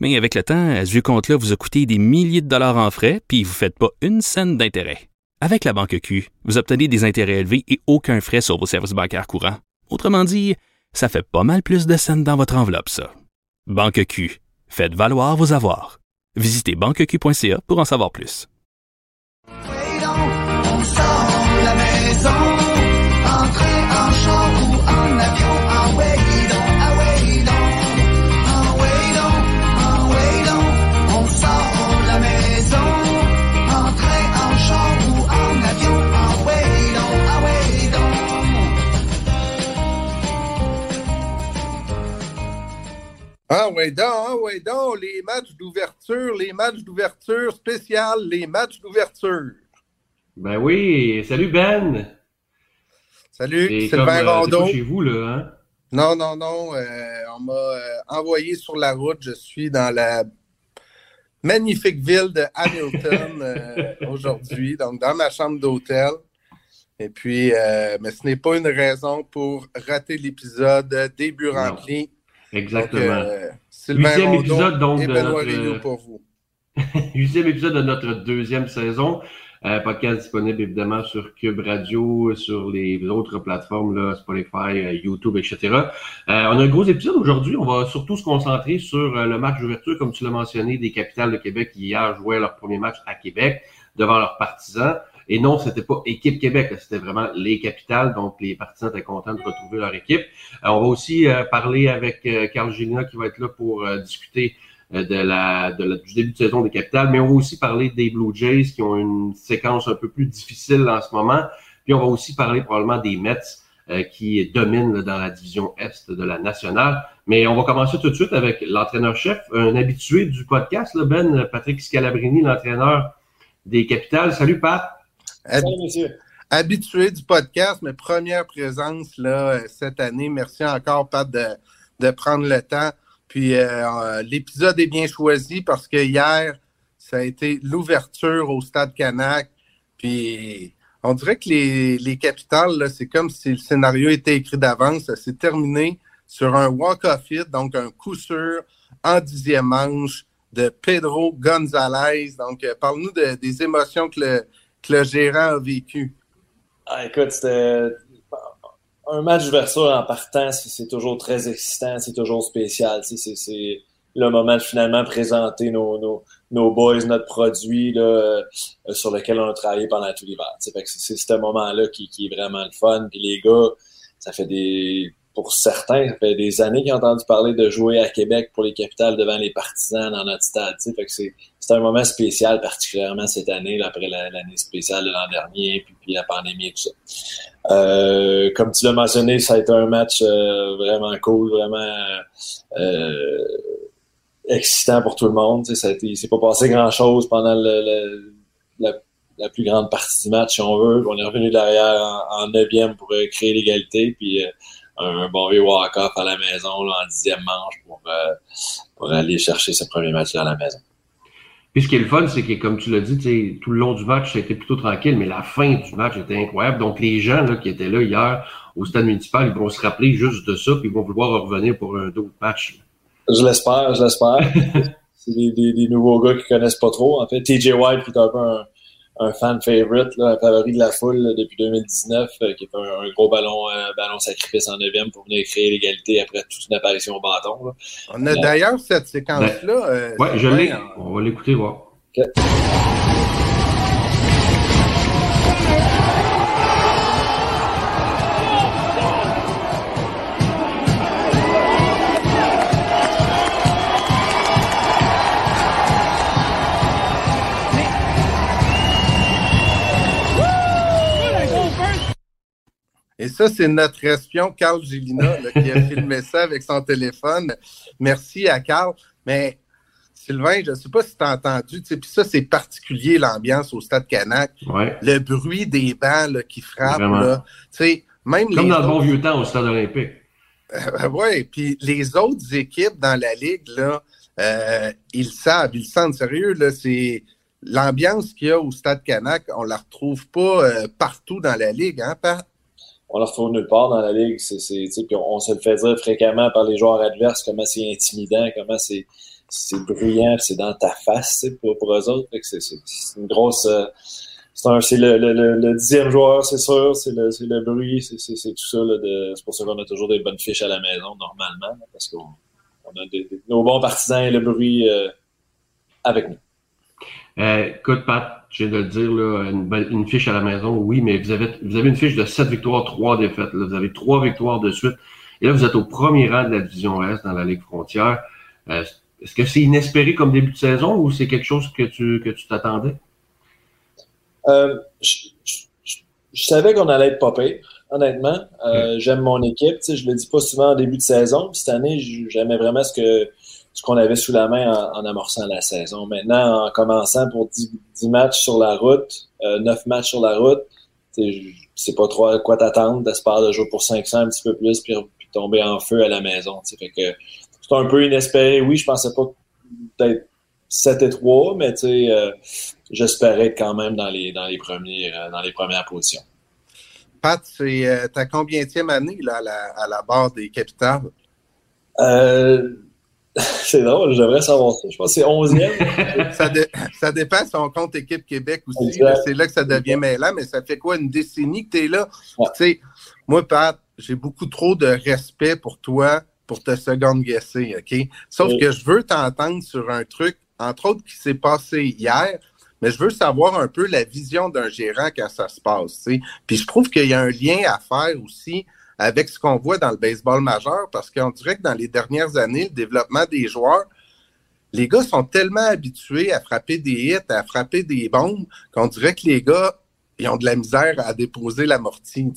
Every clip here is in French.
Mais avec le temps, ce vieux compte-là vous a coûté des milliers de dollars en frais, puis vous ne faites pas une scène d'intérêt. Avec la banque Q, vous obtenez des intérêts élevés et aucun frais sur vos services bancaires courants. Autrement dit, ça fait pas mal plus de scènes dans votre enveloppe, ça. Banque Q, faites valoir vos avoirs. Visitez banqueq.ca pour en savoir plus. Ah ouais donc, ah ouais donc, les matchs d'ouverture, les matchs d'ouverture spéciales, les matchs d'ouverture. Ben oui, salut Ben! Salut, C'est Sylvain euh, Rondeau. chez vous, là, hein? Non, non, non, euh, on m'a euh, envoyé sur la route. Je suis dans la magnifique ville de Hamilton euh, aujourd'hui, donc dans ma chambre d'hôtel. Et puis, mais ce n'est pas une raison pour rater l'épisode début rempli. Exactement. Euh, Huitième épisode, donc, et de Benoît notre- pour vous. Huitième épisode de notre deuxième saison. Euh, podcast disponible évidemment sur Cube Radio, sur les autres plateformes, là, Spotify, euh, YouTube, etc. Euh, on a un gros épisode aujourd'hui. On va surtout se concentrer sur euh, le match d'ouverture, comme tu l'as mentionné, des capitales de Québec qui hier jouaient leur premier match à Québec devant leurs partisans. Et non, c'était pas équipe Québec, c'était vraiment les capitales. Donc, les partisans étaient contents de retrouver leur équipe. Euh, on va aussi euh, parler avec euh, Carl Gélina qui va être là pour discuter de la, de la- du début de saison des capitales. Mais on va aussi parler des Blue Jays qui ont une séquence un peu plus difficile en ce moment. Puis on va aussi parler probablement des Mets euh, qui dominent là, dans la division Est de la nationale. Mais on va commencer tout de suite avec l'entraîneur-chef, un habitué du podcast, là, Ben Patrick Scalabrini, l'entraîneur des capitales. Salut Pat! Hab- Salut, habitué du podcast, mais première présence là, euh, cette année. Merci encore, Pat, de, de prendre le temps. Puis euh, euh, l'épisode est bien choisi parce que hier, ça a été l'ouverture au Stade Canac. Puis on dirait que les, les capitales, c'est comme si le scénario était écrit d'avance. Ça s'est terminé sur un walk-off hit, donc un coup sûr en dixième manche de Pedro Gonzalez. Donc, euh, parle-nous de- des émotions que le, que le gérant a vécues. Ah, écoute, c'était un match d'ouverture en partant, c'est toujours très excitant, c'est toujours spécial. C'est le moment de finalement présenter nos, nos, boys, notre produit là, euh, sur lequel on a travaillé pendant tout l'hiver. c'est ce moment-là qui, qui est vraiment le fun. Puis les gars, ça fait des. Pour certains, ça fait des années qu'ils ont entendu parler de jouer à Québec pour les capitales devant les partisans dans notre stade. Fait que c'est un moment spécial, particulièrement cette année, là, après la- l'année spéciale de l'an dernier, puis, la pandémie et tout ça. Euh, comme tu l'as mentionné, ça a été un match euh, vraiment cool, vraiment euh, excitant pour tout le monde. Ça a été, il s'est pas passé grand-chose pendant le, le- la, la plus grande partie du match, si on veut. On est revenu derrière en, en neuvième pour euh, créer l'égalité, puis euh, un, un bon vieux walk-off à la maison là, en dixième manche pour, euh, pour aller chercher ce premier match-là à la maison. Puis ce qui est le fun, c'est que, comme tu l'as dit, tout le long du match, ça a été plutôt tranquille, mais la fin du match était incroyable. Donc, les gens là, qui étaient là hier au stade municipal, ils vont se rappeler juste de ça, puis ils vont vouloir revenir pour un autre match. Je l'espère, je l'espère. C'est des, des, des nouveaux gars qui connaissent pas trop. En fait, TJ White, qui est un peu un, un fan favorite, là, un favori de la foule là, depuis 2019, euh, qui est un, un gros ballon, euh, ballon sacrifice en neuvième pour venir créer l'égalité après toute une apparition au bâton. là. On a d'ailleurs cette séquence-là. euh, Ouais, je l'ai. en- On va l'écouter, voir. Et ça, c'est notre espion, Carl Gélina, là, qui a filmé ça avec son téléphone. Merci à Carl. Mais Sylvain, je ne sais pas si tu as entendu, puis ça, c'est particulier l'ambiance au Stade Canac. Ouais. Le bruit des bancs là, qui frappent. Là, même Comme dans le bon vieux temps au stade olympique. Euh, ouais, puis les autres équipes dans la ligue, là, euh, ils le savent, ils sentent sérieux. Là, c'est l'ambiance qu'il y a au Stade Canac, on la retrouve pas euh, partout dans la ligue, hein, Pat? On la retrouve nulle part dans la ligue. C'est, puis on, on se le fait dire fréquemment par les joueurs adverses comment c'est intimidant, comment c'est, c'est bruyant, c'est dans ta face pour, pour eux autres. C'est, une grosse. euh, c'est, le, le, le, le dixième joueur, c'est sûr. C'est le, le bruit, c'est, tout ça. C'est pour ça qu'on a toujours des bonnes fiches à la maison, normalement, là, parce qu'on on a des, des- nos bons partisans et le bruit euh, avec nous. Euh, écoute, Pat, je viens de le dire, là, une, belle- une fiche à la maison, oui, mais vous avez, vous avez une fiche de 7 victoires, 3 défaites. Là. Vous avez 3 victoires de suite. Et là, vous êtes au premier rang de la division Est dans la Ligue frontière. Euh, Est-ce que c'est inespéré comme début de saison ou c'est quelque chose que tu que tu t'attendais? Euh, je, je- je- je savais qu'on allait être pas pire, honnêtement. Euh, J'aime mon équipe. Je le dis pas souvent en début de saison. Puis cette année, j'aimais vraiment ce que ce qu'on avait sous la main en, en amorçant la saison. Maintenant, en commençant pour 10, 10 matchs sur la route, euh, 9 matchs sur la route, sais pas trop à quoi t'attendre. T'espères de jouer pour 500 un petit peu plus, puis, puis tomber en feu à la maison. Fait que c'est un peu inespéré. Oui, je pensais pas peut-être 7 et 3, mais tu sais, euh, j'espérais quand même dans les, dans les, premiers, euh, dans les premières positions. Pat, c'est euh, ta combienième année là, à, la, à la barre des capitales? Euh, c'est drôle, j'aimerais savoir ça. Je pense que c'est 11e. ça, dé- ça dépend si on compte Équipe Québec aussi. C'est là que ça devient mêlant, mais ça fait quoi, une décennie que tu es là? Ouais. Tu sais, moi, Pat, j'ai beaucoup trop de respect pour toi pour te second guesser, OK? Sauf que je veux t'entendre sur un truc, entre autres, qui s'est passé hier, mais je veux savoir un peu la vision d'un gérant quand ça se passe, tu sais? Puis je trouve qu'il y a un lien à faire aussi avec ce qu'on voit dans le baseball majeur, parce qu'on dirait que dans les dernières années, le développement des joueurs, les gars sont tellement habitués à frapper des hits, à frapper des bombes, qu'on dirait que les gars, ils ont de la misère à déposer l'amorti.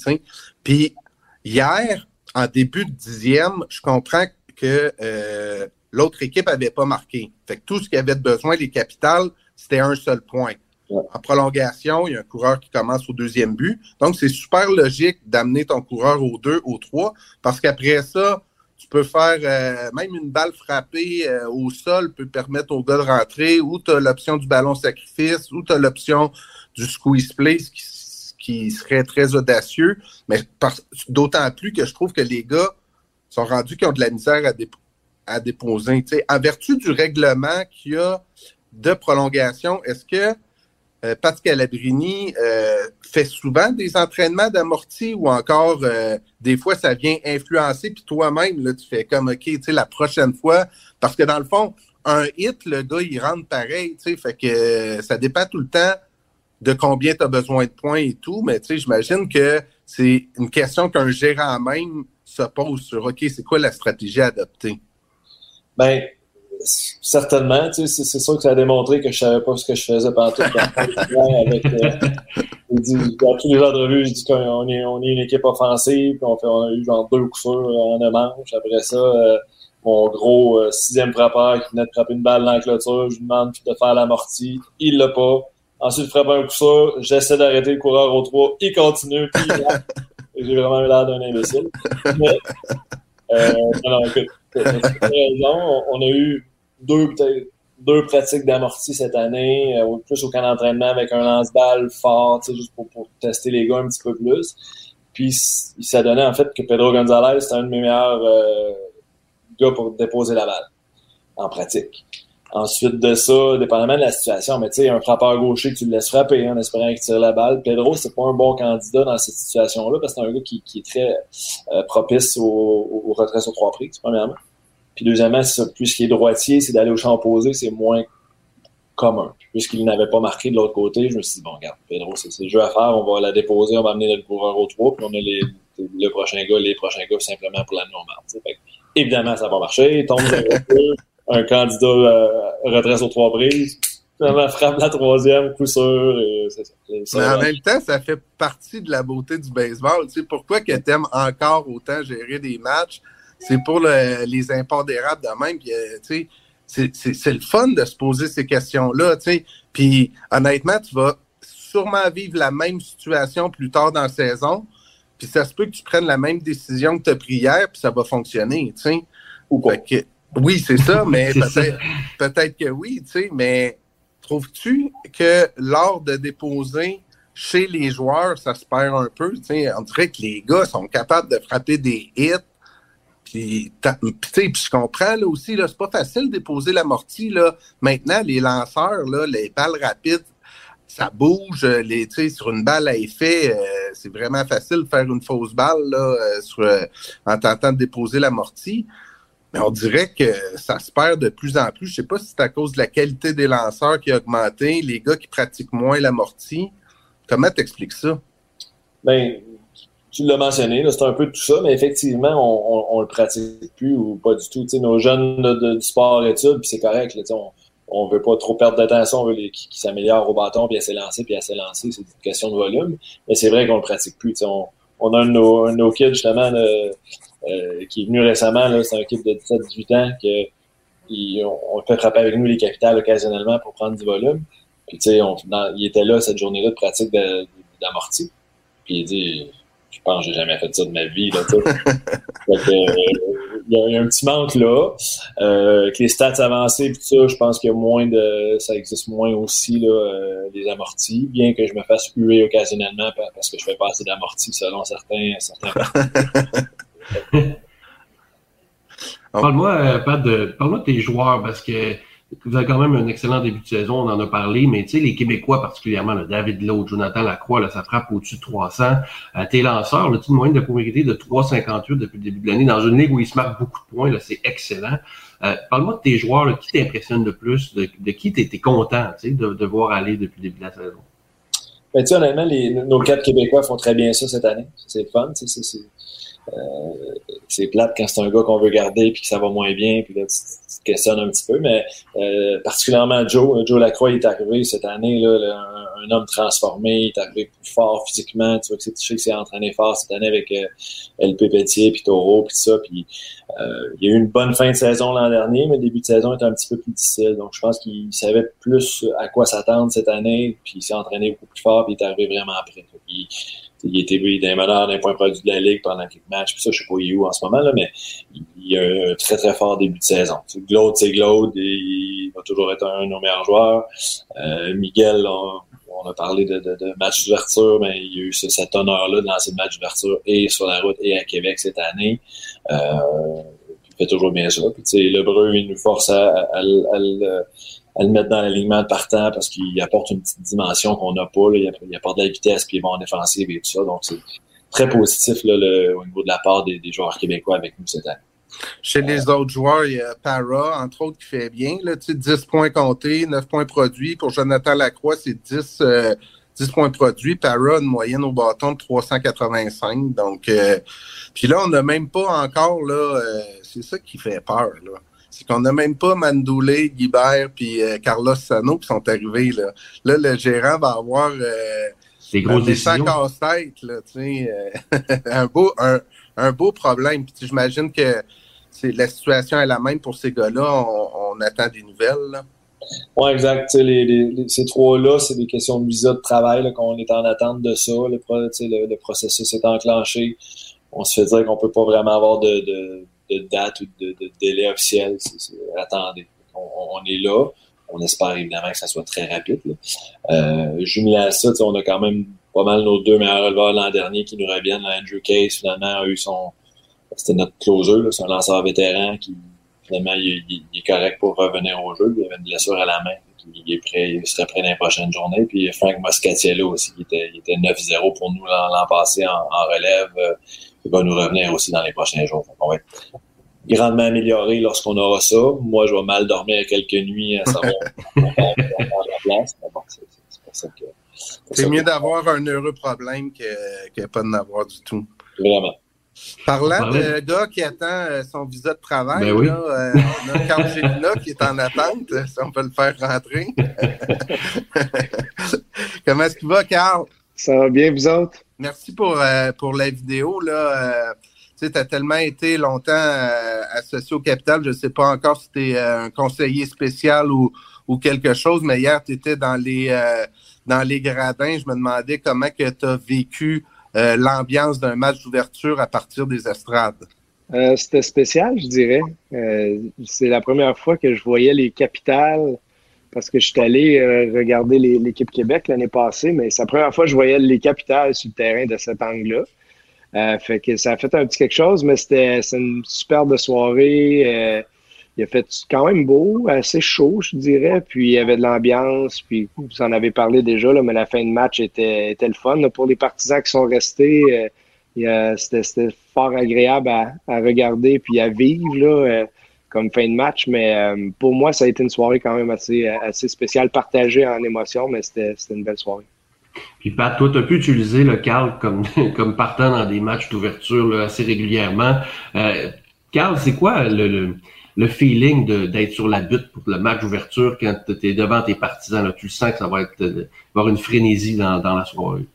Puis hier, en début de dixième, je comprends que euh, l'autre équipe avait pas marqué. Fait que tout ce qu'il avait besoin, les capitales, c'était un seul point. En prolongation, il y a un coureur qui commence au deuxième but. Donc, c'est super logique d'amener ton coureur au 2, au 3, parce qu'après ça, tu peux faire euh, même une balle frappée euh, au sol peut permettre au gars de rentrer, ou tu as l'option du ballon sacrifice, ou tu as l'option du squeeze play, ce qui, serait très audacieux. Mais d'autant plus que je trouve que les gars sont rendus qui ont de la misère à, à déposer. En vertu du règlement qu'il y a de prolongation, est-ce que euh, Pat Calabrini euh, fait souvent des entraînements d'amorti ou encore euh, des fois ça vient influencer, puis toi-même, là, tu fais comme OK, tu la prochaine fois, parce que dans le fond, un hit, le gars, il rentre pareil, tu sais, fait que euh, ça dépend tout le temps de combien tu as besoin de points et tout, mais tu sais, j'imagine que c'est une question qu'un gérant même se pose sur OK, c'est quoi la stratégie à adopter? Ben, certainement, tu sais, c'est sûr que ça a démontré que je savais pas ce que je faisais pendant tout le temps. avec, euh, j'ai dit, dans tous les entrevues, je dis qu'on est, on est une équipe offensive, puis on, fait, on a eu genre deux coups sûrs en un manche. Après ça, euh, mon gros euh, sixième frappeur qui venait de frapper une balle dans la clôture, je lui demande de faire l'amorti. Il l'a pas. Ensuite, il frappe un coup sûr, j'essaie d'arrêter le coureur au 3, il continue, puis il J'ai vraiment eu l'air d'un imbécile. Mais, euh, non, non, écoute, raison. On, on a eu deux, deux pratiques d'amorti cette année, euh, plus au camp d'entraînement avec un lance-balle fort, juste pour, pour tester les gars un petit peu plus. Puis s'est donné en fait que Pedro Gonzalez, c'était un de mes meilleurs euh, gars pour déposer la balle en pratique. Ensuite de ça, dépendamment de la situation, mais tu sais, un frappeur gaucher que tu le laisses frapper en espérant qu'il tire la balle. Pedro, c'est pas un bon candidat dans cette situation-là parce que c'est un gars qui, qui est très euh, propice au, au retrait sur trois prises, premièrement. Puis deuxièmement, puisqu'il est droitier, c'est d'aller au champ opposé, c'est moins commun. Puisqu'il n'avait pas marqué de l'autre côté, je me suis dit, bon, regarde, Pedro, c'est c'est le jeu à faire, on va la déposer, on va amener notre coureur au 3, puis on a les, le prochain gars, les prochains gars, simplement pour l'amener au marque. Évidemment, ça va marcher. Il tombe voiture, un candidat euh, retrait sur trois prises, finalement frappe la troisième, coup sûr, et c'est ça. Et ça Mais en même temps, ça fait partie de la beauté du baseball. Tu sais, pourquoi que tu aimes encore autant gérer des matchs? C'est pour le- les impondérables de même. Puis, euh, tu sais, c'est le fun de se poser ces questions-là, tu sais. Puis honnêtement, tu vas sûrement vivre la même situation plus tard dans la saison. Puis ça se peut que tu prennes la même décision que tu as pris hier, puis ça va fonctionner, tu sais. Ou que- oui, c'est ça, mais peut-être peut-être que oui, tu sais, mais trouves-tu que lors de déposer chez les joueurs, ça se perd un peu? Tu sais, on dirait que les gars sont capables de frapper des hits. Puis, puis, je comprends là aussi, là, c'est pas facile de déposer l'amorti. Là. Maintenant, les lanceurs, là, les balles rapides, ça bouge. euh, Les, sur une balle à effet, euh, c'est vraiment facile de faire une fausse balle là, euh, en tentant de déposer l'amorti. Mais on dirait que ça se perd de plus en plus. Je sais pas si c'est à cause de la qualité des lanceurs qui a augmenté, les gars qui pratiquent moins l'amorti. Comment t'expliques ça? Ben, tu l'as mentionné, c'est un peu tout ça, mais effectivement, on, on, on le pratique plus ou pas du tout. Tu sais, nos jeunes du sport études, puis c'est correct, là, on, on veut pas trop perdre d'attention, on veut les, qui, s'améliorent au bâton, puis à s'élancer, puis à s'élancer, c'est une question de volume. Mais c'est vrai qu'on le pratique plus. On, on a un de nos, un de nos kids, justement, là, euh, qui est venu récemment, c'est un kid de 17-18 ans, que il- on, on fait frapper avec nous les capitales occasionnellement pour prendre du volume. Puis tu sais, il était là cette journée-là de pratique d'amorti. Puis il dit Je pense que j'ai jamais fait ça de ma vie. Là, euh, il, y a, un petit manque là. Euh, avec les stats avancées puis tout ça, je pense qu'il y a moins de. ça existe moins aussi là, euh, les amortis, bien que je me fasse huer occasionnellement pa- parce que je fais pas assez d'amortis selon certains, certains Parle-moi, euh, Pat, de, parle-moi de tes joueurs parce que vous avez quand même un excellent début de saison, on en a parlé, mais tu sais, les Québécois particulièrement, David Lowe, Jonathan Lacroix, là, ça frappe au-dessus de 300. Euh, tes lanceurs, tu as une moyenne de polarité de 3,58 depuis le début de l'année. Dans une ligue où ils se marquent beaucoup de points, c'est excellent. Euh, parle-moi de tes joueurs, là, qui t'impressionne le plus, de, qui t'es, t'es content tu de, de voir aller depuis le début de la saison? Tu sais, honnêtement, nos quatre Québécois font très bien ça cette année. C'est le fun. tu C'est, c'est, euh, c'est plate quand c'est un gars qu'on veut garder puis que ça va moins bien, puis là, tu, te questionnes un petit peu. Mais euh, particulièrement Joe. Joe Lacroix il est arrivé cette année, là, un, homme transformé, il est arrivé plus fort physiquement. Tu vois que c'est, c'est entraîné fort cette année avec euh, LP Pétier, puis Taureau, puis ça. Puis euh, il y a eu une bonne fin de saison l'an dernier, mais le début de saison était un petit peu plus difficile. Donc je pense qu'il savait plus à quoi s'attendre cette année, puis il s'est entraîné beaucoup plus fort, puis il est arrivé vraiment. Il, il était lui d'un meneur d'un point produit de la Ligue pendant quelques matchs, puis ça, je sais pas il est où en ce moment, là, mais il, a un très très fort début de saison. Glaude, c'est Glaude, il va toujours être un de nos meilleurs joueurs. Euh, Miguel, on, a parlé de, de, de match d'ouverture, mais il y a eu ce- cet honneur-là de lancer le match d'ouverture et sur la route et à Québec cette année. Euh, il fait toujours bien ça. Puis, tu sais, il nous force à, à, à, à à le mettre dans l'alignement partant parce qu'il apporte une petite dimension qu'on n'a pas. Là. Il, apporte, de la vitesse, puis il est bon en défensive et tout ça. Donc, c'est très positif là, au niveau de la part des, joueurs québécois avec nous cette année. Chez les autres joueurs, il y a Para, entre autres, qui fait bien. Là, tu sais, 10 points comptés, 9 points produits. Pour Jonathan Lacroix, c'est 10, euh, 10 points produits. Para, une moyenne au bâton de 385. Donc, euh, puis là, on n'a même pas encore, là, euh, c'est ça qui fait peur, là. C'est qu'on n'a même pas Mandoulé, Guibert, puis euh, Carlos Sano qui sont arrivés, là. Là, le gérant va avoir... Euh, Des méchant décisions. casse-tête, là, tu sais, euh, un, beau, un, un beau problème. Puis j'imagine que c'est, la situation est la même pour ces gars-là. On, on attend des nouvelles. Oui, exact. Tu sais, Les, les, les- ces trois-là, c'est des questions de visa de travail, là, qu'on est en attente de ça. Le, pro- tu sais, le, le processus est enclenché. On se fait dire qu'on peut pas vraiment avoir de, de, de date ou de, de délai officiel. Attendez. On, on est là. On espère évidemment que ça soit très rapide. Euh, jumelé à ça, on a quand même pas mal nos deux meilleurs releveurs l'an dernier qui nous reviennent. Andrew Case, finalement, a eu son. C'était notre closer, là, c'est un lanceur vétéran qui, finalement, il, il- est correct pour revenir au jeu. Il avait une blessure à la main. Il, est prêt, il serait prêt dans les prochaines journées. Puis Frank Moscatiello aussi, qui était, était 9-0 pour nous l'an passé en, en relève. Euh, il va nous revenir aussi dans les prochains jours. Qu'on va être grandement amélioré lorsqu'on aura ça. Moi, je vais mal dormir quelques nuits à savoir on la place. Mais bon, c'est pour ça que... C'est mieux d'avoir un heureux problème que, que pas de n'avoir du tout. Vraiment. Parlant On de gars qui attend euh, son visa de travail, Ben oui. là, euh, on a Carl Gélina qui est en attente. Si on peut le faire rentrer. Comment est-ce qu'il va, Carl? Ça va bien, vous autres? Merci pour, euh, pour la vidéo. Là. Euh, tu tu as tellement été longtemps euh, associé au capital, je ne sais pas encore si tu es un conseiller spécial ou, ou quelque chose, mais hier, tu étais dans les, dans les gradins. Je me demandais comment tu as vécu l'ambiance d'un match d'ouverture à partir des estrades. C'était spécial, je dirais. C'est la première fois que je voyais les capitales parce que je suis allé euh, regarder l'équipe Québec l'année passée, mais c'est la première fois que je voyais les capitales sur le terrain de cet angle-là. Euh, fait que ça a fait un petit quelque chose, mais c'était une superbe soirée. Euh, il a fait quand même beau, assez chaud, je dirais. Puis il y avait de l'ambiance. Puis vous en avez parlé déjà, là, mais la fin de match était, était le fun. Pour les partisans qui sont restés, c'était fort agréable à, à, regarder puis à vivre. Là comme fin de match. Mais euh, pour moi, ça a été une soirée quand même assez, assez spéciale, partagée en émotion, mais c'était une belle soirée. Puis Pat, toi, tu as pu utiliser le Carl comme, comme partant dans des matchs d'ouverture assez régulièrement. Euh, Carl, c'est quoi le, le, feeling d'être sur la butte pour le match d'ouverture quand tu es devant tes partisans? Là, tu sens que ça va être euh, avoir une frénésie dans, dans la soirée.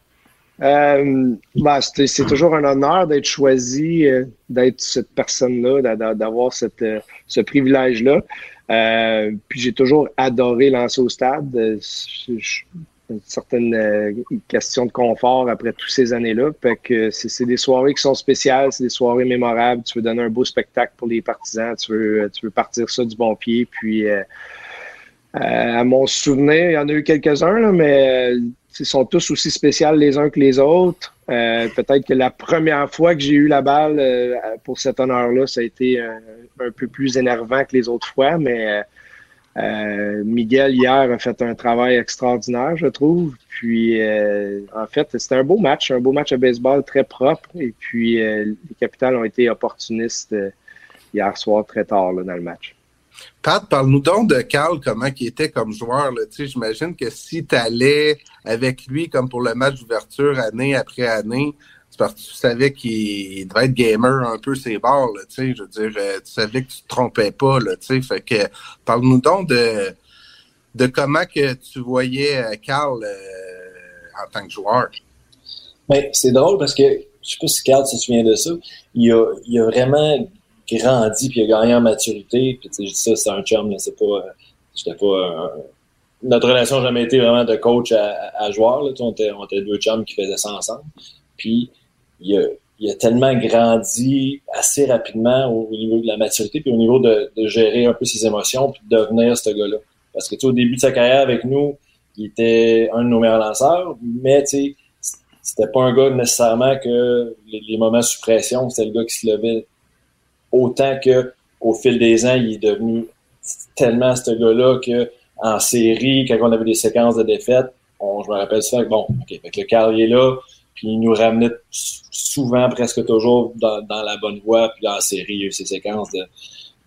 Euh, bah, c'est toujours un honneur d'être choisi, euh, d'être cette personne-là, d'avoir cette, euh, ce privilège-là. Euh, puis j'ai toujours adoré lancer au stade. une certaine question de confort après toutes ces années-là. Que c'est des soirées qui sont spéciales, c'est des soirées mémorables. Tu veux donner un beau spectacle pour les partisans, tu veux, tu veux partir ça du bon pied. Puis à mon souvenir, il y en a eu quelques-uns, mais ils sont tous aussi spéciaux les uns que les autres. Euh, peut-être que la première fois que j'ai eu la balle euh, pour cet honneur-là, ça a été un, peu plus énervant que les autres fois, mais euh, Miguel hier a fait un travail extraordinaire, je trouve. Puis en fait, c'était un beau match, un beau match de baseball très propre. Et puis les Capitals ont été opportunistes hier soir très tard dans le match. Pat, parle-nous donc de Carl, comment il était comme joueur. J'imagine que si tu allais avec lui, comme pour le match d'ouverture année après année, c'est parce que tu savais qu'il devait être gamer un peu ses bords. je veux dire, euh, tu savais que tu te trompais pas. Là, fait que parle-nous donc de, de comment que tu voyais euh, Carl euh, en tant que joueur. Ben, c'est drôle parce que je sais pas si Carl se souvient de ça. Il a, il a vraiment grandi puis a gagné en maturité. Puis, je dis ça, c'est un chum, c'est pas. Euh, j'étais pas. Euh, notre relation n'a jamais été vraiment de coach à, joueur. Là. On, était, on était deux chums qui faisaient ça ensemble. Puis il a, il a tellement grandi assez rapidement au, niveau de la maturité, puis au niveau de, de, gérer un peu ses émotions, puis de devenir ce gars-là. Parce que tu au début de sa carrière avec nous, il était un de nos meilleurs lanceurs, mais tu sais, c'était pas un gars nécessairement que les, les moments sous pression, c'était le gars qui se levait Autant que au fil des ans, il est devenu tellement ce gars-là que en série, quand on avait des séquences de défaites, on, je me rappelle ça, bon, ok, fait le carrier est là, puis il nous ramenait souvent, presque toujours dans, la bonne voie, puis en série, il y a eu ces séquences de,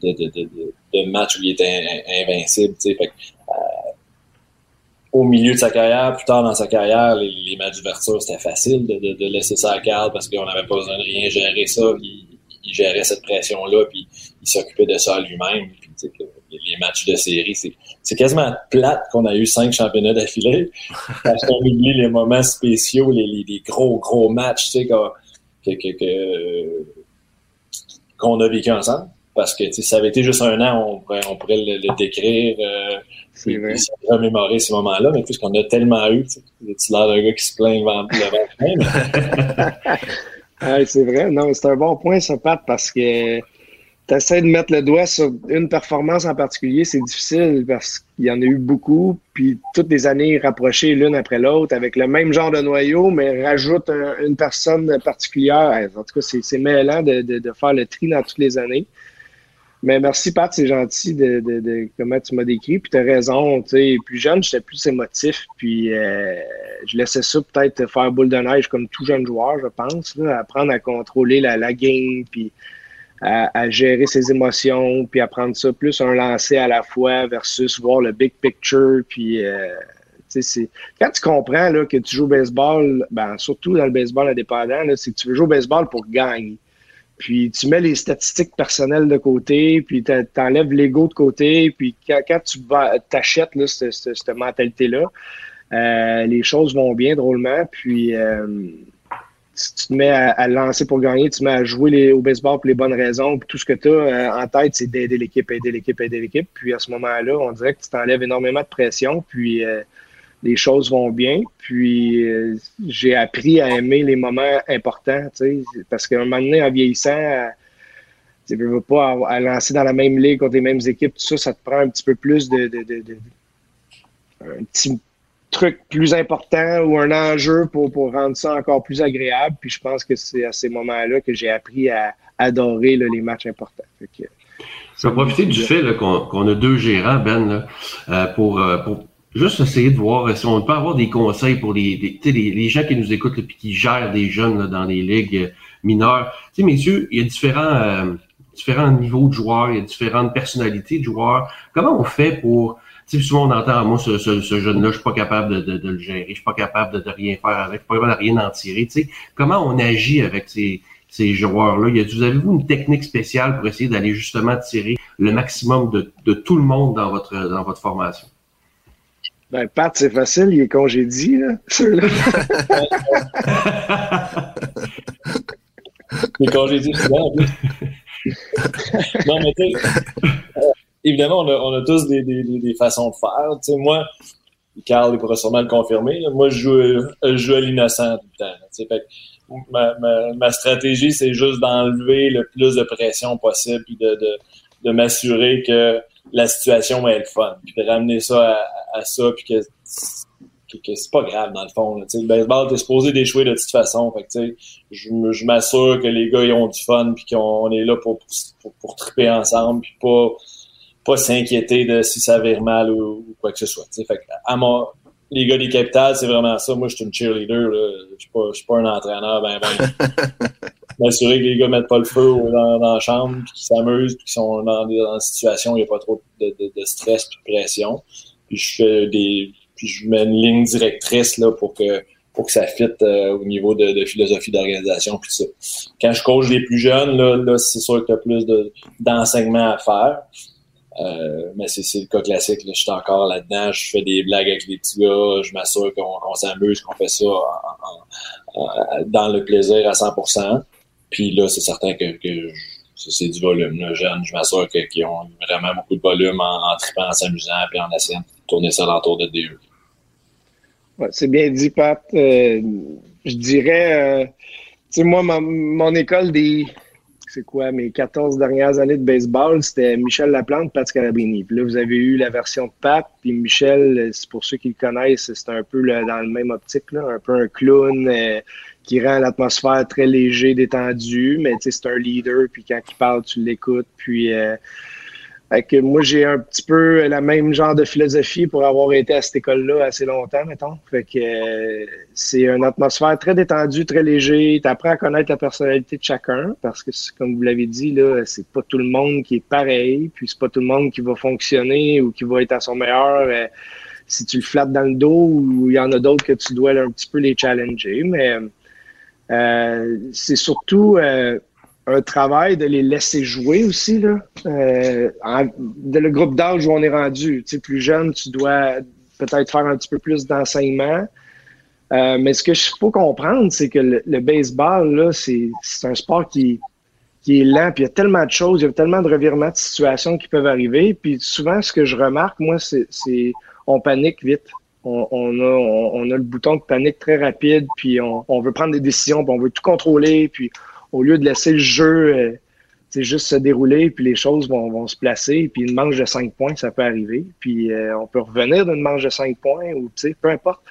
de, matchs où il était invincible, tu sais, fait euh, au milieu de sa carrière, plus tard dans sa carrière, les, matchs d'ouverture, c'était facile de, laisser ça à carte parce qu'on n'avait pas besoin de rien gérer ça gérait cette pression-là, puis il s'occupait de ça lui-même. les matchs de série, c'est quasiment plate qu'on a eu cinq championnats d'affilée, parce qu'on oublie les moments spéciaux, les, gros, gros matchs, tu sais, qu'on a vécu ensemble. Parce que si ça avait été juste un an, on pourrait, on pourrait le, décrire, euh, c'est vrai. remémorer ces moments-là, mais puisqu'on a tellement eu, tu sais, l'air d'un gars qui se plaint devant le c'est vrai. Non, c'est un bon point, ça, Pat, parce que tu essaies de mettre le doigt sur une performance en particulier, c'est difficile parce qu'il y en a eu beaucoup, puis toutes les années rapprochées l'une après l'autre avec le même genre de noyau, mais rajoute une personne particulière. En tout cas, c'est mêlant de, de, faire le tri dans toutes les années. Mais merci, Pat, c'est gentil de, de, de, comment tu m'as décrit. Puis tu as raison, tu sais, plus jeune, j'étais plus émotif. Puis euh, je laissais ça peut-être faire boule de neige comme tout jeune joueur, je pense. apprendre à contrôler la, la game, puis à, gérer ses émotions, puis apprendre ça plus un lancer à la fois versus voir le big picture. Puis euh, c'est quand tu comprends là, que tu joues au baseball, ben, surtout dans le baseball indépendant, c'est que tu veux jouer au baseball pour gagner. Puis tu mets les statistiques personnelles de côté, puis tu enlèves l'ego de côté, puis quand, tu t'achètes cette, mentalité-là, euh, les choses vont bien drôlement. Puis euh, tu te mets à, lancer pour gagner, tu te mets à jouer au baseball pour les bonnes raisons. Puis tout ce que tu as en tête, c'est d'aider l'équipe, aider l'équipe, aider l'équipe. Puis à ce moment-là, on dirait que tu t'enlèves énormément de pression. Puis euh, les choses vont bien. Puis euh, j'ai appris à aimer les moments importants, parce qu'à un moment donné, en vieillissant, tu ne veux pas à, à lancer dans la même ligue contre les mêmes équipes, tout ça, ça te prend un petit peu plus de, de, de, de un petit truc plus important ou un enjeu pour, pour rendre ça encore plus agréable. Puis je pense que c'est à ces moments-là que j'ai appris à adorer là, les matchs importants. Que, Je vais profiter du fait qu'on a deux gérants, Ben, là, euh, pour, euh, pour juste essayer de voir euh, si on peut avoir des conseils pour les, les, les, gens qui nous écoutent et qui gèrent des jeunes là, dans les ligues euh, mineures. Tu sais, messieurs, il y a différents, euh, différents niveaux de joueurs, il y a différentes personnalités de joueurs. Comment on fait pour tu sais, souvent on entend, moi, ce, ce, ce jeune-là, je suis pas capable de, de, le gérer, je suis pas capable de, de rien faire avec, je suis pas capable de rien en tirer. Tu sais, comment on agit avec ces, ces joueurs-là? Vous avez-vous une technique spéciale pour essayer d'aller justement tirer le maximum de, de tout le monde dans votre, dans votre formation? Ben, Pat, c'est facile, il est congédié. Là, ceux-là. Les congédiés souvent, en plus. non, mais tu euh, évidemment, on a, on a tous des, des, façons de faire. Tu sais, moi, Carl il pourra sûrement le confirmer. là, Moi, je joue, euh, je joue à l'innocent tout le temps. là, fait ma, ma, ma stratégie, c'est juste d'enlever le plus de pression possible puis de, de, de m'assurer que la situation va être fun. Puis de ramener ça à, ça, puis que, que, que c'est pas grave dans le fond. Là, le baseball, t'es supposé d'échouer de toute façon. Fait que, je, je m'assure que les gars ils ont du fun puis qu'on on est là pour, pour, pour triper ensemble puis pas pas s'inquiéter de si ça vire mal ou, quoi que ce soit. tu sais. Fait que à mon, les gars des capitales, c'est vraiment ça. Moi, je suis une cheerleader. Je je suis pas un entraîneur. Ben, ben. M'assurer que les gars mettent pas le feu dans, la chambre, qu'ils s'amusent, qu'ils sont dans, des- dans une situation où il n'y a pas trop de, stress et de pression. Puis je fais des, puis je mets une ligne directrice là pour que pour que ça fitte euh, au niveau de, philosophie d'organisation puis ça. Quand je coach les plus jeunes, là, là c'est sûr qu'il y a plus de, d'enseignement à faire. Euh, mais c'est, le cas classique. Là. Je suis encore là-dedans. Je fais des blagues avec les petits gars. Je m'assure qu'on, s'amuse, qu'on fait ça en- en- dans le plaisir à 100%. Puis là, c'est certain que, c'est, du volume. Là. Jeune, je m'assure qu'ils ont vraiment beaucoup de volume en, en tripant, en s'amusant, puis en essayant de tourner ça l'entour de DE. Ouais, c'est bien dit, Pat. Euh, je dirais, euh, tu sais, moi, mon école des, c'est quoi, mes 14 dernières années de baseball, c'était Michel Laplante, Pat Scalabrini. Puis là, vous avez eu la version de Pat, puis Michel, pour ceux qui le connaissent, c'est un peu dans le même optique, un peu un clown euh, qui rend l'atmosphère très léger, détendue, mais c'est un leader, puis quand il parle, tu l'écoutes, puis... euh, fait que moi, j'ai un petit peu la même genre de philosophie pour avoir été à cette école-là assez longtemps, mettons. Fait que euh, c'est une atmosphère très détendue, très léger. Tu apprends à connaître la personnalité de chacun parce que, comme vous l'avez dit, là, c'est pas tout le monde qui est pareil, puis c'est pas tout le monde qui va fonctionner ou qui va être à son meilleur euh, si tu le flattes dans le dos ou il y en a d'autres que tu dois un petit peu les challenger. Mais euh, c'est surtout euh, un travail de les laisser jouer aussi, là. Euh, en- de le groupe d'âge où on est rendu. Tu sais, plus jeune, tu dois peut-être faire un petit peu plus d'enseignement. Euh, mais ce que je faut comprendre, c'est que le, le baseball, là, c'est c'est un sport qui, qui est lent, puis il y a tellement de choses, il y a tellement de revirements de situations qui peuvent arriver. Puis souvent, ce que je remarque, moi, c'est c'est on panique vite. On, a, on, a le bouton de panique très rapide, puis on, veut prendre des décisions, puis on veut tout contrôler, puis au lieu de laisser le jeu euh, juste se dérouler, puis les choses vont, vont se placer, puis une manche de 5 points, ça peut arriver. Puis euh, on peut revenir d'une manche de 5 points, ou peu importe.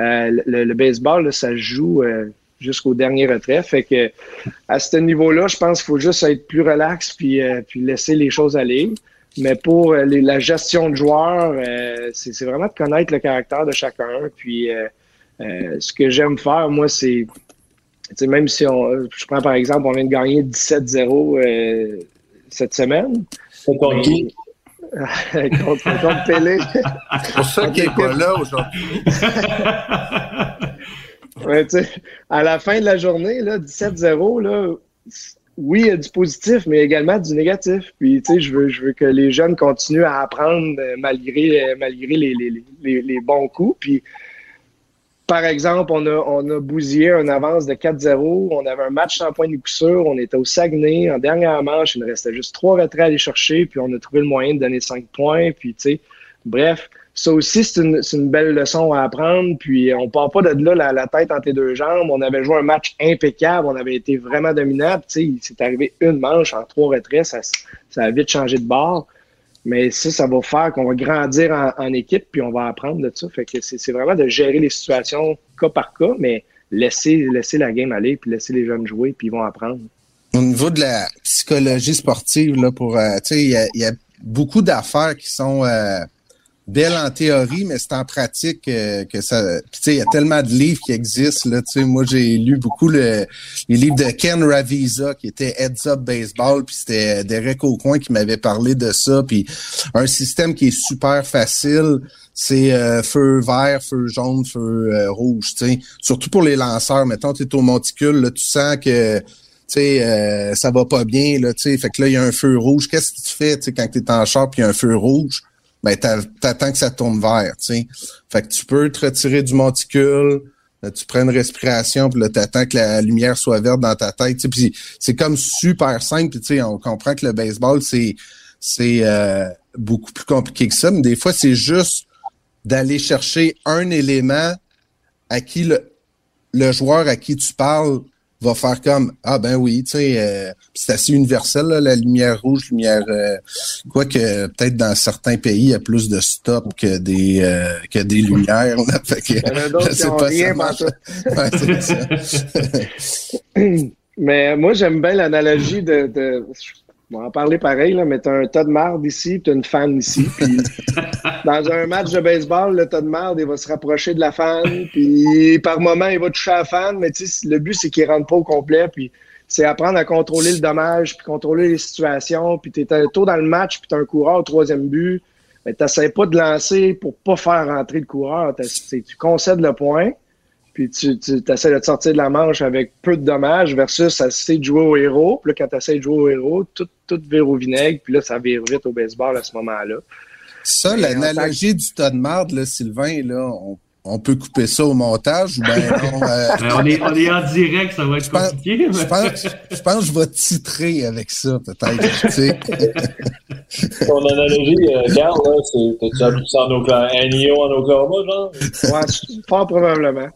Euh, le, baseball, là, ça joue euh, jusqu'au dernier retrait. Fait que à ce niveau-là, je pense qu'il faut juste être plus relax puis, puis laisser les choses aller. Mais pour euh, les- la gestion de joueurs, euh, c'est c'est vraiment de connaître le caractère de chacun. Puis euh, euh, ce que j'aime faire, moi, c'est tu sais, même si on, je prends par exemple, on vient de gagner 17-0 euh, cette semaine. C'est contre qui? contre, contre Pelé. C'est pour ça qu'il n'est pas là aujourd'hui. Ouais, tu sais, à la fin de la journée, là, 17-0, là, oui, il y a du positif, mais également du négatif. Puis, tu sais, je veux, je veux que les jeunes continuent à apprendre euh, malgré, euh, malgré les, les, les, les bons coups. Puis, par exemple, on a, on a bousillé un avance de 4-0. On avait un match sans point de coup sûr. On était au Saguenay en dernière manche. Il nous restait juste trois retraits à aller chercher. Puis on a trouvé le moyen de donner 5 points. Puis, tu sais, bref, ça aussi, c'est une, c'est belle leçon à apprendre. Puis on part pas de là la, tête entre les deux jambes. On avait joué un match impeccable. On avait été vraiment il s'est arrivé une manche en trois retraits. Ça, a vite changé de bord. Mais ça, ça va faire qu'on va grandir en, équipe, puis on va apprendre de ça. C'est c'est vraiment de gérer les situations cas par cas, mais laisser, la game aller, puis laisser les jeunes jouer, puis ils vont apprendre. Au niveau de la psychologie sportive, là, pour, euh, tu sais, il y a, il y a beaucoup d'affaires qui sont euh, belles en théorie, mais c'est en pratique euh, que ça. Tu sais, il y a tellement de livres qui existent. Là, moi, j'ai lu beaucoup le, les livres de Ken Ravisa, qui était Heads Up Baseball, puis c'était Derek Aucoin qui m'avait parlé de ça. Puis un système qui est super facile, c'est euh, feu vert, feu jaune, feu euh, rouge. Tu surtout pour les lanceurs. Mettons, tu es au monticule, là, tu sens que sais, euh, ça va pas bien, là, tu sais. Fait que là, il y a un feu rouge. Qu'est-ce que tu fais, tu sais, quand tu es en char puis il y a un feu rouge? Ben, t'a- t'attends que ça tourne vert, tu sais. Fait que tu peux te retirer du monticule, là, tu prends une respiration, puis là, t'attends que la lumière soit verte dans ta tête, tu sais. C'est comme super simple, tu sais, on comprend que le baseball, c'est c'est euh, beaucoup plus compliqué que ça, mais des fois, c'est juste d'aller chercher un élément à qui le, le joueur à qui tu parles va faire comme ah ben oui tu sais euh, c'est assez universel là, la lumière rouge lumière euh, quoique peut-être dans certains pays il y a plus de stop que des euh, que des lumières là, fait que, je sais pas, rien ça. Ouais. Mais moi, j'aime bien l'analogie de, de. On va en parler pareil, là, mais t'as un tas de marde ici, puis t'as une fan ici. Puis dans un match de baseball, le tas de marde, il va se rapprocher de la fan, puis par moment, il va toucher la fan, mais le but, c'est qu'il rentre pas au complet, puis c'est apprendre à contrôler le dommage, puis contrôler les situations, puis t'es un tôt dans le match, puis t'as un coureur au troisième but, mais t'essaies pas de lancer pour pas faire rentrer le coureur, tu concèdes le point, puis tu, tu essaies de te sortir de la manche avec peu de dommages versus essayer de jouer au héros. Puis là, quand tu essaies de jouer au héros, tout, tout vire au vinaigre. Puis là, ça vire vite au baseball à ce moment-là. ça l'analogie du tas de marde là Sylvain là on, on peut couper ça au montage ou ben non euh, Euh, on, est, on est en direct, ça va être Je pense- compliqué. mais- je pense, je pense que je vais titrer avec ça, peut-être. Ton analogie, euh, Carl, là, c'est, t'as-tu appris ça en Oklahoma, en Oklahoma, genre? Ouais, fort probablement.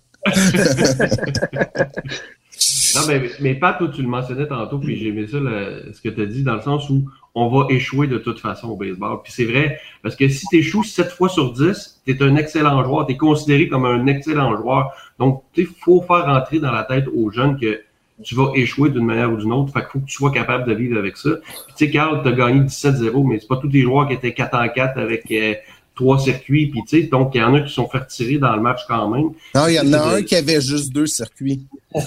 Non, mais, mais Pat, toi, tu le mentionnais tantôt, puis j'ai aimé ça, le- ce que tu as dit, dans le sens où on va échouer de toute façon au baseball. Puis c'est vrai, parce que si tu échoues 7 fois sur 10, tu es un excellent joueur, tu es considéré comme un excellent joueur. Donc, il faut faire rentrer dans la tête aux jeunes que tu vas échouer d'une manière ou d'une autre. Fait qu'il faut que tu sois capable de vivre avec ça. Puis tu sais, Carl, tu as gagné 17-0, mais c'est pas tous les joueurs qui étaient 4 en 4 avec euh, trois circuits. Puis tu sais, donc il y en a qui sont fait retirer dans le match quand même. Non, il y en a un qui avait juste deux circuits. Non,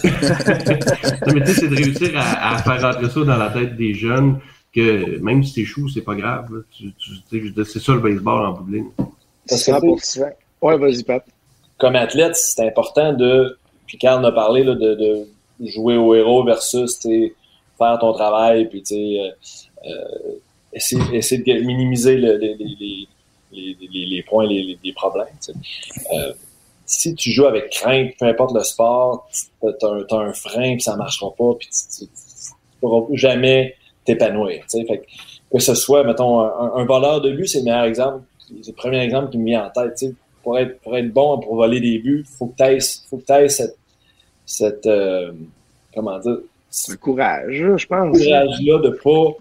mais tu sais, c'est de réussir à, à faire rentrer ça dans la tête des jeunes que même si t'échoues, c'est pas grave. là. Tu- tu- C'est ça le baseball en bout de ligne. Parce que, sais, 100%. Ouais, vas-y, Pat. comme athlète, c'est important de. Puis Carl en a parlé là, de, de jouer au héros versus tu sais, faire ton travail, puis tu sais, euh, euh, essayer, essayer de minimiser le- les, les, les, les, les- les points, les, problèmes. Euh, si tu joues avec crainte, peu importe le sport, t'as un, t'as un frein, puis ça marchera pas, puis tu, tu pourras jamais t'épanouir. Fait que, que ce soit, mettons, un, un voleur de but, c'est le meilleur exemple. C'est le premier exemple qui me vient en tête. pour être, pour être bon pour voler des buts, faut que tu aies, faut que t'aies cette, cette euh, comment dire, ce courage, je pense. courage-là de pas,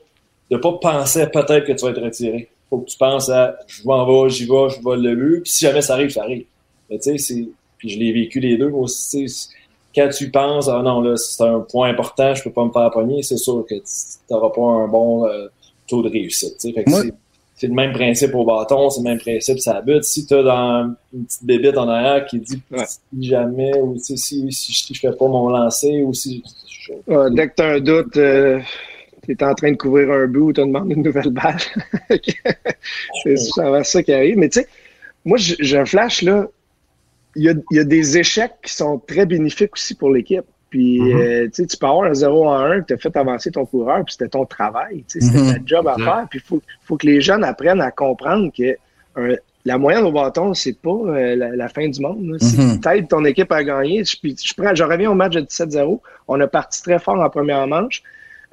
de pas penser peut-être que tu vas être retiré. Faut que tu penses à je m'en vais, j'y vais, je vole le but, puis si jamais ça arrive, ça arrive. Mais tu sais, c'est. Puis je l'ai vécu les deux moi aussi. tu sais, Quand tu penses, ah non, là, c'est un point important, je peux pas me faire pogner, c'est sûr que tu n'auras pas un bon euh, taux de réussite. tu sais. Fait que c'est- c'est le même principe au bâton, c'est le même principe ça but. Si tu as dans une petite bébête en arrière qui dit Ouais. si jamais, ou tu sais, si, si, si je fais pas mon lancer, ou si. je- Ouais, dès que tu as un doute, tu es en train de couvrir un but ou tu demandes une nouvelle balle. c'est souvent ça qui arrive. Mais tu sais, moi, j'ai un flash, là. Il y a, il y a des échecs qui sont très bénéfiques aussi pour l'équipe. Puis, Mhm. euh, tu sais, peux avoir un 0 à 1, tu as fait avancer ton coureur, puis c'était ton travail. C'était Mhm. ta job à faire. Puis, il faut, faut que les jeunes apprennent à comprendre que un- la moyenne au bâton, c'est pas euh, la, la fin du monde. Si Mhm. t'aides ton équipe à gagner, je, puis je, prends, je reviens au match de 17-0. On a parti très fort en première manche.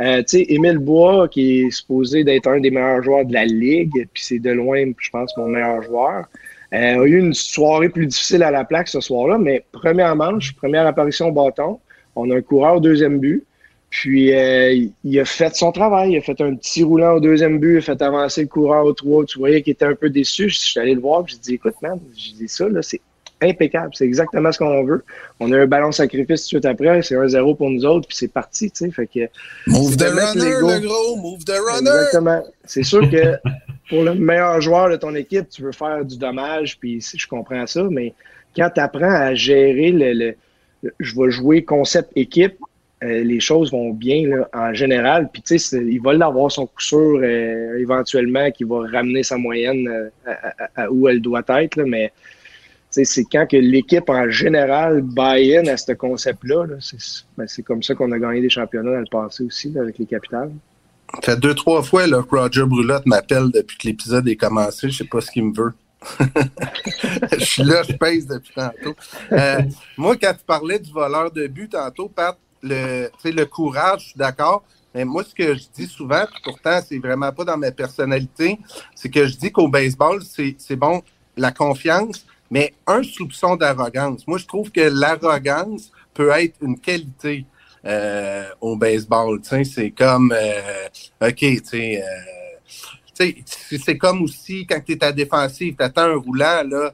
Euh, tu sais, Émile Bois, qui est supposé d'être un des meilleurs joueurs de la Ligue, puis c'est de loin, je pense, mon meilleur joueur, euh, a eu une soirée plus difficile à la plaque ce soir-là, mais première manche, première apparition au bâton, on a un coureur au deuxième but, puis euh, il- a fait son travail, il a fait un petit roulant au deuxième but, il a fait avancer le coureur au 3, tu voyais qu'il était un peu déçu, je suis allé le voir, puis j'ai dit, écoute, man, j'ai dit ça, là, c'est impeccable, c'est exactement ce qu'on veut. On a un ballon sacrifice tout de suite après, c'est 1-0 pour nous autres, puis c'est parti, tu sais, fait que... Move the runner, le gros. Move the runner. Exactement. C'est sûr que pour le meilleur joueur de ton équipe, tu veux faire du dommage, puis je comprends ça, mais quand tu apprends à gérer le, le- le- je vais jouer concept équipe, euh, les choses vont bien là, en général. Puis tu sais, il va l'avoir son coup sûr euh, éventuellement qui va ramener sa moyenne euh, à, à- à où elle doit être. là, mais c'est quand que l'équipe en général buy-in à ce concept-là. ben, c'est comme ça qu'on a gagné des championnats dans le passé aussi avec les capitales. Ça fait deux, trois fois que Roger Brulotte m'appelle depuis que l'épisode est commencé. Je sais pas ce qu'il me veut. je suis là, je pèse depuis tantôt. Euh, moi, quand tu parlais du voleur de but tantôt, Pat, le, le courage, je suis d'accord. Mais moi, ce que je dis souvent, pourtant, c'est vraiment pas dans ma personnalité, c'est que je dis qu'au baseball, c'est bon la confiance, mais un soupçon d'arrogance. Moi, je trouve que l'arrogance peut être une qualité euh, au baseball. C'est comme, OK, tu sais, c'est- comme aussi quand tu es à défensive, tu attends un roulant, là,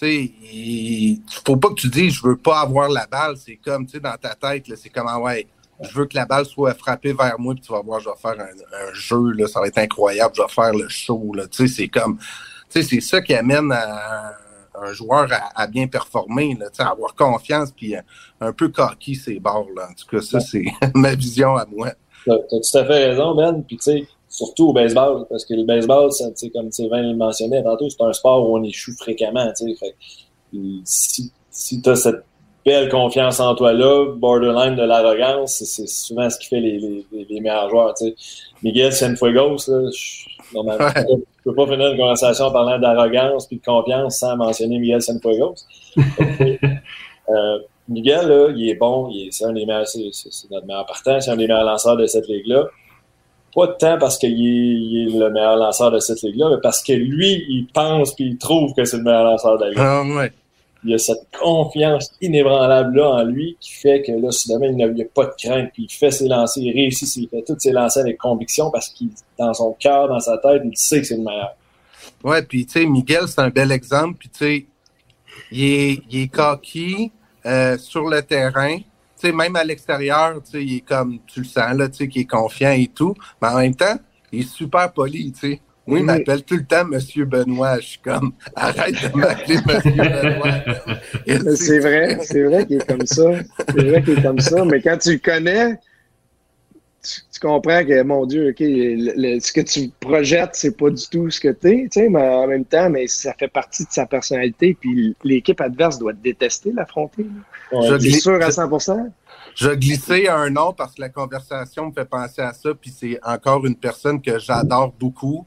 il faut pas que tu dises, je veux pas avoir la balle. C'est comme, tu sais, dans ta tête, c'est comme, ah ouais, je veux que la balle soit frappée vers moi, puis tu vas voir, je vais faire un, un jeu, là, ça va être incroyable, je vais faire le show, c'est comme, tu sais, c'est ça qui amène à- un joueur à, à bien performer, là, tu avoir confiance, puis euh, un peu cocky ses bords, là. En tout cas, ça, c'est ma vision à moi. T'as t'as tout à fait raison, Ben. Puis, tu sais, surtout au baseball, parce que le baseball, tu comme Sylvain le mentionnait tantôt, c'est un sport où on échoue fréquemment, tu sais. Fait si, si t'as cette belle confiance en toi-là, borderline de l'arrogance, c'est- souvent ce qui fait les, les, les- meilleurs joueurs, tu sais. Miguel Cienfuegos, là, je, normalement, Ouais. je peux pas finir une conversation en parlant d'arrogance puis de confiance sans mentionner Miguel Cienfuegos. Euh, Miguel, là, il est bon, c'est un des meilleurs, c'est notre meilleur partant, c'est un des meilleurs lanceurs de cette ligue-là. Pas tant parce qu'il est, il est le meilleur lanceur de cette ligue-là, mais parce que lui, il pense puis il trouve que c'est le meilleur lanceur de la ligue. Ah, ouais. Il y a cette confiance inébranlable-là en lui qui fait que là, demain il n'y a pas de crainte, puis il fait ses lancers, il réussit, il fait tous ses lancers avec conviction parce qu'il, dans son cœur, dans sa tête, il sait que c'est le meilleur. Ouais, puis tu sais, Miguel, c'est un bel exemple. Puis tu sais, il est, il est euh, sur le terrain. Tu sais, même à l'extérieur, tu sais, il est comme, tu le sens, là, tu sais, qu'il est confiant et tout. Mais en même temps, il est super poli, tu sais. Moi, il m'appelle tout le temps Monsieur Benoît. Je suis comme, arrête de m'appeler Monsieur Benoît. C'est vrai, c'est vrai qu'il est comme ça. C'est vrai qu'il est comme ça. Mais quand tu le connais, tu, tu comprends que, mon Dieu, OK, le- le- ce que tu projettes, c'est pas du tout ce que tu es, tu sais, mais en même temps, mais ça fait partie de sa personnalité. Puis l'équipe adverse doit détester l'affronter. Ouais. C'est glis- sûr à 100% Je glissais un nom parce que la conversation me fait penser à ça. Puis c'est encore une personne que j'adore beaucoup,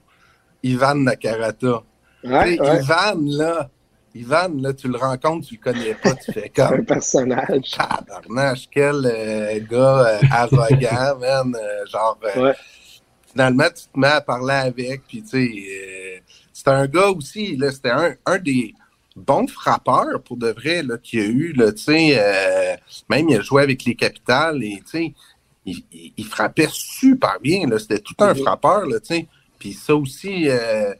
Ivan Nakarata. Ouais, ouais, Ivan, là, Ivan, là, tu le rencontres, tu le connais pas, tu fais un comme personnage. tabarnache, quel euh, gars euh, arrogant, man. euh, genre, Ouais. finalement, tu te mets à parler avec, puis tu sais, c'est un gars aussi, là, c'était un, un des bons frappeurs, pour de vrai, là, qu'il y a eu, là, tu sais, même il a joué avec les capitales, et tu sais, il, il- il frappait super bien, là, c'était tout un Mhm. frappeur, là, tu sais, puis ça aussi, euh,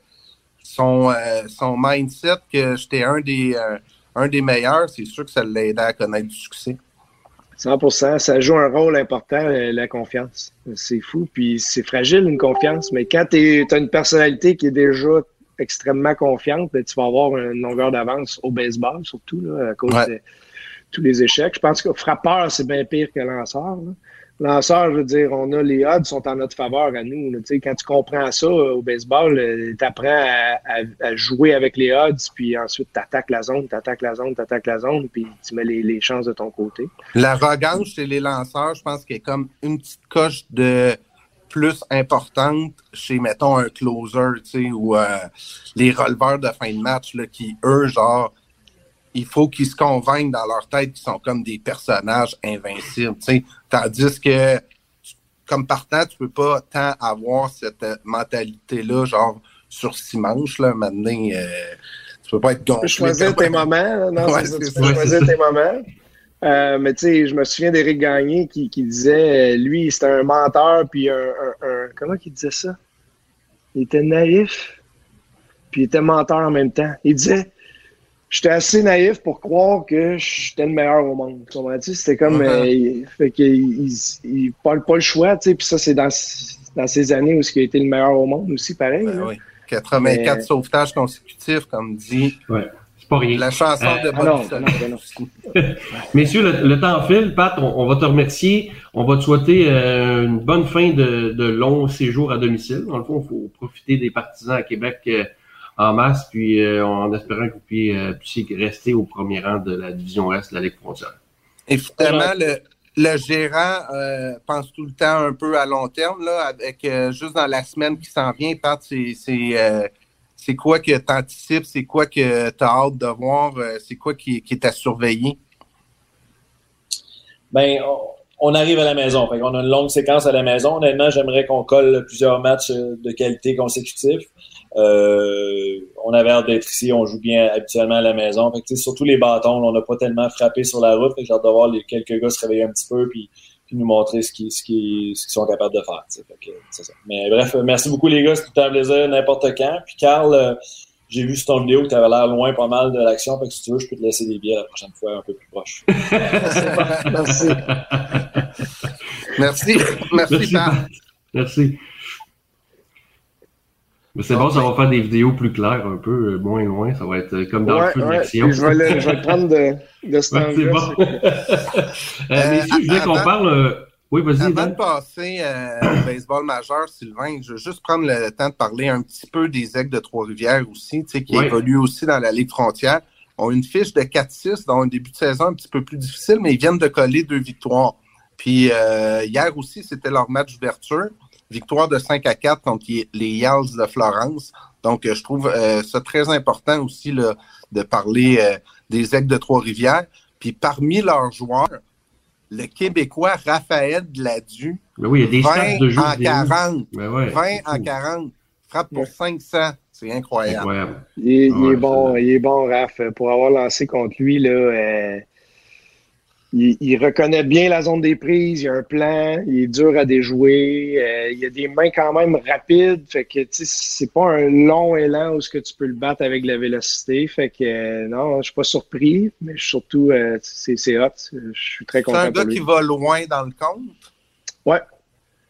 son, euh, son mindset que j'étais un des, euh, un des meilleurs, c'est sûr que ça l'aidait à connaître du succès. 100 ça joue un rôle important, la confiance. C'est fou, puis c'est fragile une confiance, mais quand tu as une personnalité qui est déjà extrêmement confiante, ben, tu vas avoir une longueur d'avance au baseball, surtout là, à cause Ouais. de tous les échecs. Je pense que frappeur, c'est bien pire que lanceur. là. Lanceur, je veux dire, on a les odds sont en notre faveur à nous. Quand tu comprends ça euh, au baseball, tu apprends à, jouer avec les odds, puis ensuite tu attaques la zone, tu attaques la zone, tu attaques la zone, puis tu mets les, chances de ton côté. L'arrogance chez les lanceurs, je pense qu'elle est comme une petite coche de plus importante chez, mettons, un closer, tu sais, ou euh, les releveurs de fin de match, là, qui, eux, genre, il faut qu'ils se convainquent dans leur tête qu'ils sont comme des personnages invincibles, tu sais. Tandis que, comme partant, tu peux pas tant avoir cette euh, mentalité-là, genre, sur six manches, là, maintenant, euh, tu peux pas être Tu peux gonflé. choisir tes moments. Non, Ouais, c'est ça, tu peux choisir tes moments. Euh, mais tu sais, je me souviens d'Éric Gagné qui, qui disait, euh, lui, c'était un menteur, puis un, un- un- Comment il disait ça? Il était naïf, puis il était menteur en même temps. Il disait, j'étais assez naïf pour croire que j'étais le meilleur au monde. Tu comprends-tu? C'était comme... Euh, il, fait qu'il il, il parle pas le choix, tu sais, puis ça, c'est dans, dans ces années où il a été le meilleur au monde aussi, pareil. Ben oui. 84 Mais- sauvetages consécutifs, comme dit Ouais, c'est pas rien. la chanson Euh, de Ah Bob non, Dylan. non, non, non. Messieurs, le, le temps file. Pat, on, on va te remercier. On va te souhaiter euh, une bonne fin de, de long séjour à domicile. Dans le fond, il faut profiter des partisans à Québec euh, en masse, puis euh, en espérant que vous puissiez, euh, puissiez rester au premier rang de la division Est de la Ligue frontière. Évidemment, le, le gérant euh, pense tout le temps un peu à long terme, là, avec euh, juste dans la semaine qui s'en vient, Pat, c'est c'est, euh, c'est quoi que tu anticipes, c'est quoi que tu as hâte de voir, euh, c'est quoi qui, qui est à surveiller? Ben, on, arrive à la maison. Fait on a une longue séquence à la maison. Honnêtement, j'aimerais qu'on colle plusieurs matchs de qualité consécutifs. Euh, on avait hâte d'être ici. On joue bien habituellement à la maison. Fait que, surtout les bâtons, là, on n'a pas tellement frappé sur la route. J'ai hâte de voir les quelques gars se réveiller un petit peu puis, puis nous montrer ce qu'ils ce ce sont capables de faire. Fait que, ça. Mais bref, merci beaucoup les gars. C'est tout un plaisir n'importe quand. Puis Carl, euh, j'ai vu sur ton vidéo que tu avais l'air loin pas mal de l'action. Fait que si tu veux, je peux te laisser des billets la prochaine fois un peu plus proche. Merci. Merci. Merci, Merci. Merci. Mais c'est bon, ça va faire des vidéos plus claires un peu, euh, moins loin. Ça va être euh, comme dans le Ouais, feu de l'action. puis je vais le, je vais le prendre de, de cet Ouais, c'est bon. c'est- Euh, messieurs, je voulais qu'on avant- parle. euh, Oui, vas-y, Avant de passer euh, au baseball majeur, Sylvain, je veux juste prendre le temps de parler un petit peu des Aigles de Trois-Rivières aussi, tu sais, qui évoluent aussi dans la Ligue frontière. ont une fiche de 4-6 dans un début de saison un petit peu plus difficile, mais ils viennent de coller deux victoires. Puis euh, hier aussi, c'était leur match d'ouverture. Victoire de 5 à 4 contre les Yals de Florence. Donc, euh, je trouve euh, ça très important aussi là, de parler euh, des Aigles de Trois-Rivières. Puis parmi leurs joueurs, le Québécois Raphaël Gladu, Ben oui, il y a des 20 stats de jeu en vidéo. 40. Ben ouais, 20 c'est en fou. 40. Frappe pour Ouais. 500. C'est incroyable. Incroyable. Il est, il est bon, il est bon, Raph. Pour avoir lancé contre lui, là, euh, il, il reconnaît bien la zone des prises, il a un plan, il est dur à déjouer, euh, il a des mains quand même rapides, fait que c'est pas un long élan où ce que tu peux le battre avec la vélocité, fait que euh, non, je suis pas surpris, mais surtout euh, c'est c'est hot, je suis très C'est content un gars pour lui. qui va loin dans le compte. Ouais.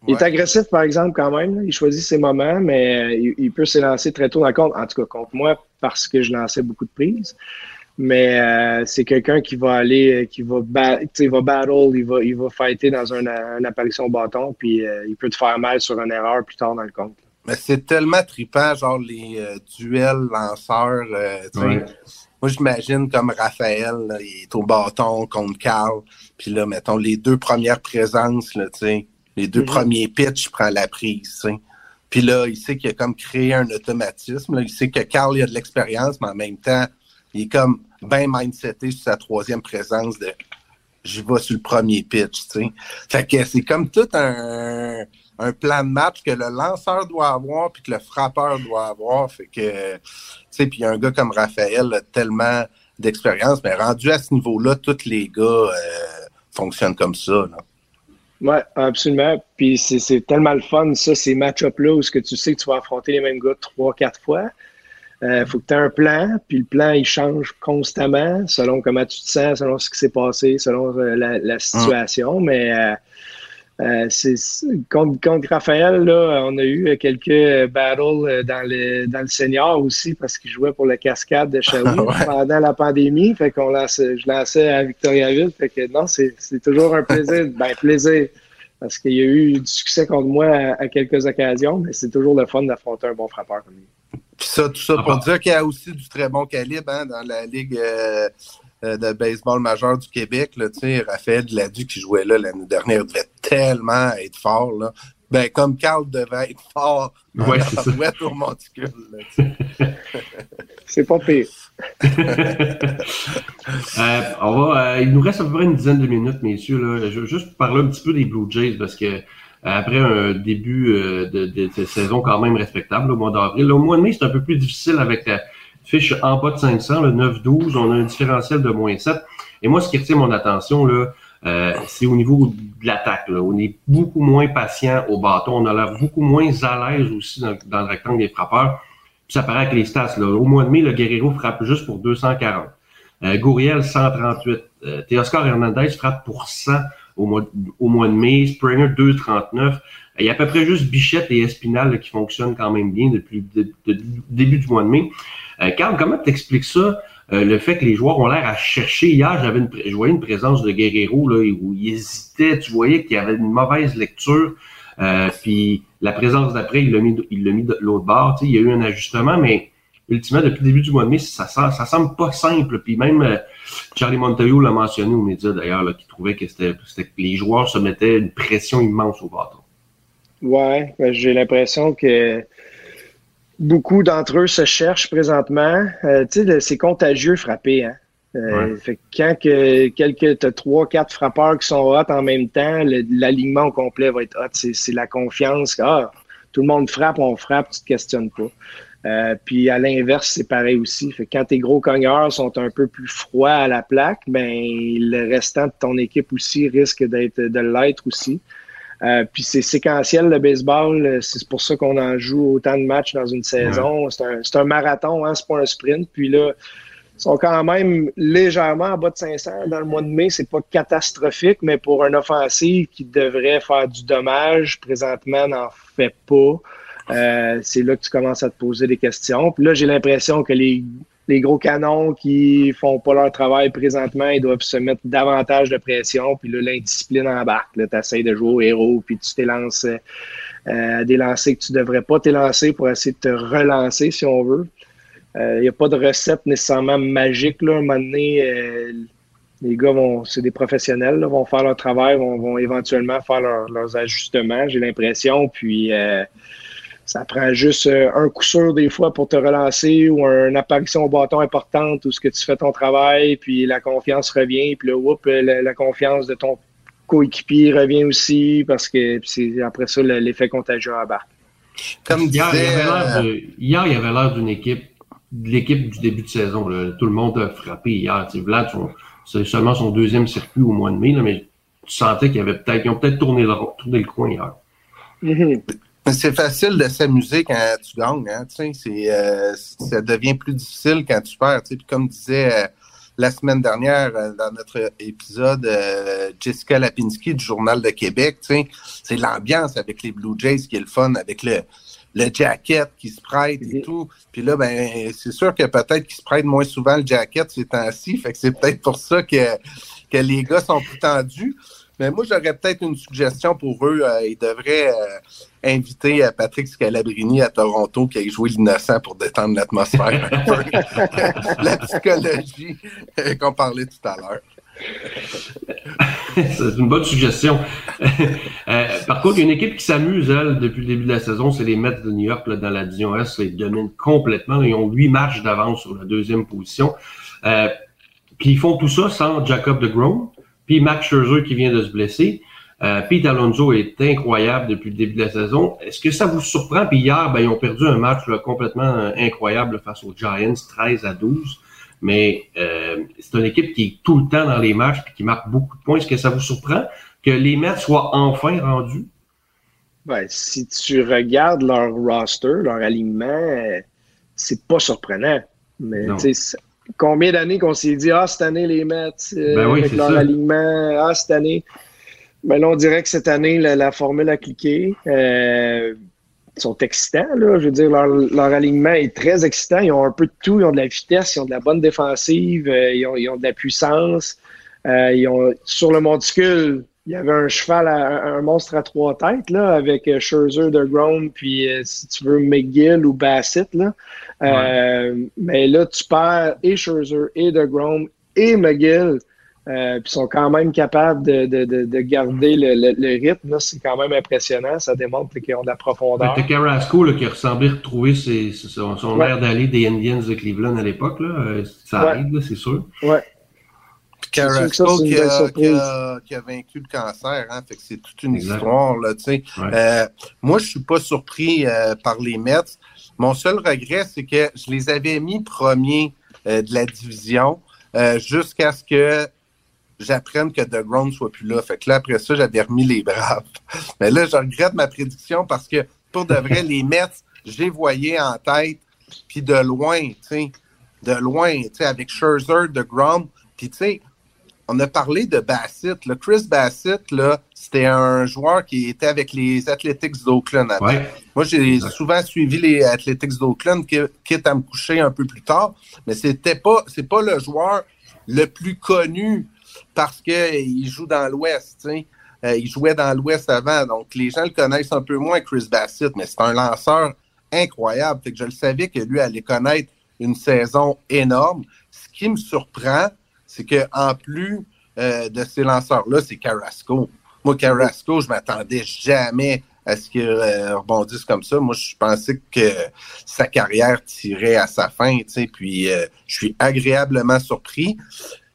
Il est agressif, par exemple, quand même. Il choisit ses moments, mais il, il peut s'élancer très tôt dans le compte. En tout cas, contre moi, parce que je lançais beaucoup de prises. Mais euh, c'est quelqu'un qui va aller, euh, qui va, ba- tu sais, va battle, il va, il va fighter dans un, une apparition au bâton, puis euh, il peut te faire mal sur une erreur plus tard dans le compte. Mais c'est tellement trippant, genre les euh, duels lanceurs. euh, tu sais. Ouais. Moi, j'imagine comme Raphaël, là, il est au bâton contre Carl. Puis là, mettons, les deux premières présences, là, tu sais, les deux Mhm. premiers pitchs, il prend la prise. tu sais. Puis là, il sait qu'il a comme créé un automatisme. là. Il sait que Carl, il a de l'expérience, mais en même temps, il est comme bien mindseté sur sa troisième présence de j'y vais sur le premier pitch. Fait que c'est comme tout un, plan de match que le lanceur doit avoir puis que le frappeur doit avoir. Fait que, tu sais, puis un gars comme Raphaël a tellement d'expérience, mais rendu à ce niveau-là, tous les gars euh, fonctionnent comme ça. Ouais, absolument. Puis c'est tellement le fun, ça, ces match-up-là, où ce que tu sais que tu vas affronter les mêmes gars trois, quatre fois. Il faut que tu aies un plan, puis le plan, il change constamment selon comment tu te sens, selon ce qui s'est passé, selon euh, la, la situation. Mais euh, euh, c'est contre, contre Raphaël, là, on a eu quelques euh, battles euh, dans le, dans le senior aussi parce qu'il jouait pour le cascade de Shawi Ouais. pendant la pandémie. Fait qu'on je lançais à Victoriaville. Fait que non, c'est c'est toujours un plaisir. Ben, plaisir. Parce qu'il y a eu du succès contre moi à, à quelques occasions, mais c'est toujours le fun d'affronter un bon frappeur comme lui. Puis ça, tout ça Ah pour dire qu'il y a aussi du très bon calibre hein, dans la Ligue euh, euh, de baseball majeur du Québec. Là, tu sais, Raphaël Gladu qui jouait là l'année dernière devait tellement être fort. Là. Ben, comme Carl devait être fort Ouais, c'est au monticule. là, tu sais. C'est pas pire. Euh, on va, euh, il nous reste à peu près une dizaine de minutes, messieurs. Là. Je veux juste parler un petit peu des Blue Jays parce que après un début euh, de, saison quand même respectable au mois d'avril, au mois de mai, c'est un peu plus difficile avec la fiche en bas de 500, le 9-12. On a un différentiel de moins 7. Et moi, ce qui retient mon attention, là, euh, c'est au niveau de l'attaque. On est beaucoup moins patient au bâton. On a l'air beaucoup moins à l'aise aussi dans, le rectangle des frappeurs. Puis ça paraît avec les stats. Là. Au mois de mai, le Guerrero frappe juste pour 240. Euh, Gouriel, 138. Euh, Hernandez frappe pour 100 au mois, au mois de mai. Springer, 239. Il y a à peu près juste Bichette et Espinal qui fonctionnent quand même bien depuis le début du mois de mai. Euh, Carl, comment t'expliques ça, euh, le fait que les joueurs ont l'air à chercher? Hier, j'avais une, je voyais une présence de Guerrero là, où il hésitait. Tu voyais qu'il y avait une mauvaise lecture. Euh, puis la présence d'après, il l'a mis, il l'a mis de l'autre bord. Tu sais, il y a eu un ajustement, mais ultimement, depuis le début du mois de mai, ça, ça, ça semble pas simple. Puis même euh, Charlie Montoyo l'a mentionné aux médias d'ailleurs, qui trouvait que c'était, les joueurs se mettaient une pression immense au bâton. Ouais, ben, j'ai l'impression que beaucoup d'entre eux se cherchent présentement. Euh, tu sais, c'est contagieux frapper. Hein? Euh, fait que quand que quelques t'as trois, quatre frappeurs qui sont hot en même temps, l'alignement au complet va être hot. C'est, la confiance. Ah, tout le monde frappe, on frappe, tu te questionnes pas. Euh, puis à l'inverse, c'est pareil aussi. Fait que quand tes gros cogneurs sont un peu plus froids à la plaque, ben le restant de ton équipe aussi risque d'être de l'être aussi. Euh, puis c'est séquentiel le baseball, c'est pour ça qu'on en joue autant de matchs dans une saison. C'est un, un marathon, hein, c'est pas un sprint. Puis là, ils sont quand même légèrement en bas de 500 dans le mois de mai. C'est pas catastrophique, mais pour un offensive qui devrait faire du dommage, présentement n'en fait pas. Euh, c'est là que tu commences à te poser des questions. Puis là, j'ai l'impression que les, les gros canons qui font pas leur travail présentement, ils doivent se mettre davantage de pression. Puis là, l'indiscipline embarque. Tu essaies de jouer au héros, puis tu t'élances euh, des lancers que tu devrais pas t'élancer pour essayer de te relancer, si on veut. Il n'y a pas de recette nécessairement magique. Là. À un moment donné, euh, les gars vont, c'est des professionnels, là, vont faire leur travail, vont, vont éventuellement faire leur- leurs ajustements, j'ai l'impression. Puis euh, ça prend juste euh, un coup sûr des fois pour te relancer ou une apparition au bâton importante où ce que tu fais ton travail, puis la confiance revient, puis là, whoop, la, la confiance de ton coéquipier revient aussi parce que c'est après ça le- l'effet contagieux embarque. Comme Hier, il y disait, avait l'air euh, de- hier, il y avait l'air d'une équipe, de l'équipe du début de saison. là. Tout le monde a frappé hier. Vlad, c'est seulement son deuxième circuit au mois de mai, là, mais tu sentais qu'il y avait peut-être, ils ont peut-être tourné le, tourné le coin hier. Mhm. C'est facile de s'amuser quand tu gagnes, hein, tu sais, c'est, euh, ça devient plus difficile quand tu perds, tu sais, puis comme disait euh, la semaine dernière euh, dans notre épisode euh, Jessica Lapinski du Journal de Québec, tu sais, c'est l'ambiance avec les Blue Jays qui est le fun, avec le, le jacket qui se prête et tout. Puis là, ben, c'est sûr que peut-être qu'ils se prêtent moins souvent le jacket ces temps-ci, fait que c'est peut-être pour ça que, que les gars sont plus tendus. Mais moi, j'aurais peut-être une suggestion pour eux. Euh, ils devraient euh, inviter euh, Patrick Scalabrini à Toronto qui a joué l'innocent pour détendre l'atmosphère. La psychologie qu'on parlait tout à l'heure. c'est une bonne suggestion. Par contre, il y a une équipe qui s'amuse, elle, depuis le début de la saison, c'est les Mets de New York là, dans la division S. Ils dominent complètement. Ils ont huit matchs d'avance sur la deuxième position. Puis ils font tout ça sans Jacob de Grom, puis Max Scherzer qui vient de se blesser. Euh, Pete Alonso est incroyable depuis le début de la saison. Est-ce que ça vous surprend? Puis hier, ben, ils ont perdu un match là, complètement euh, incroyable face aux Giants, 13 à 12. Mais euh, c'est une équipe qui est tout le temps dans les matchs et qui marque beaucoup de points. Est-ce que ça vous surprend que les Mets soient enfin rendus? Ben, si tu regardes leur roster, leur alignement, euh, c'est pas surprenant. Mais Combien d'années qu'on s'est dit, ah, cette année, les Mets, euh, Ben oui, avec leur ça. alignement, ah, cette année. Ben là, on dirait que cette année, la, la formule a cliqué. Euh, ils sont excitants, là. Je veux dire, leur, leur alignement est très excitant. Ils ont un peu de tout. Ils ont de la vitesse, ils ont de la bonne défensive, euh, ils, ont, ils ont de la puissance. Ils ont, sur le monticule, il y avait un cheval, à- un monstre à trois têtes, là, avec Scherzer, DeGrom, puis si tu veux, McGill ou Bassett, là. Euh, Mais là, tu perds et Scherzer, et DeGrom, et McGill. Euh, puis sont quand même capables de, de, de, de garder le, le, le rythme. C'est quand même impressionnant. Ça démontre qu'ils ont de la profondeur. T'as Carrasco là, qui a ressemblé retrouver ses, ses- son, son Ouais. air d'aller des Indians de Cleveland à l'époque. là. Euh, Ça Ouais. arrive, c'est sûr. Ouais. Carrasco qui, qui, qui a vaincu le cancer, hein, fait que c'est toute une Exact. histoire, là. Ouais. Euh, moi, je suis pas surpris euh, par les Mets. Mon seul regret, c'est que je les avais mis premiers euh, de la division euh, jusqu'à ce que j'apprenne que DeGrom soit plus là. Fait que là, après ça, j'avais remis les Braves. Mais là, je regrette ma prédiction parce que, pour de vrai, les Mets, je les voyais en tête, puis de loin, tu sais, de loin, tu sais, avec Scherzer, DeGrom, puis tu sais, on a parlé de Bassett. Là. Chris Bassett, là, c'était un joueur qui était avec les Athletics d'Oakland. Ouais. Moi, j'ai souvent suivi les Athletics d'Oakland, qui- quitte à me coucher un peu plus tard, mais c'était pas, c'est pas le joueur le plus connu parce qu'il joue dans l'Ouest. tu sais. Euh, il jouait dans l'Ouest avant, donc les gens le connaissent un peu moins, Chris Bassett, mais c'est un lanceur incroyable. Fait que je le savais que lui allait connaître une saison énorme. Ce qui me surprend, c'est qu'en plus euh, de ces lanceurs-là, c'est Carrasco. Moi, Carrasco, je m'attendais jamais à ce qu'il euh, rebondisse comme ça. Moi, je pensais que sa carrière tirait à sa fin, tu sais, puis euh, je suis agréablement surpris.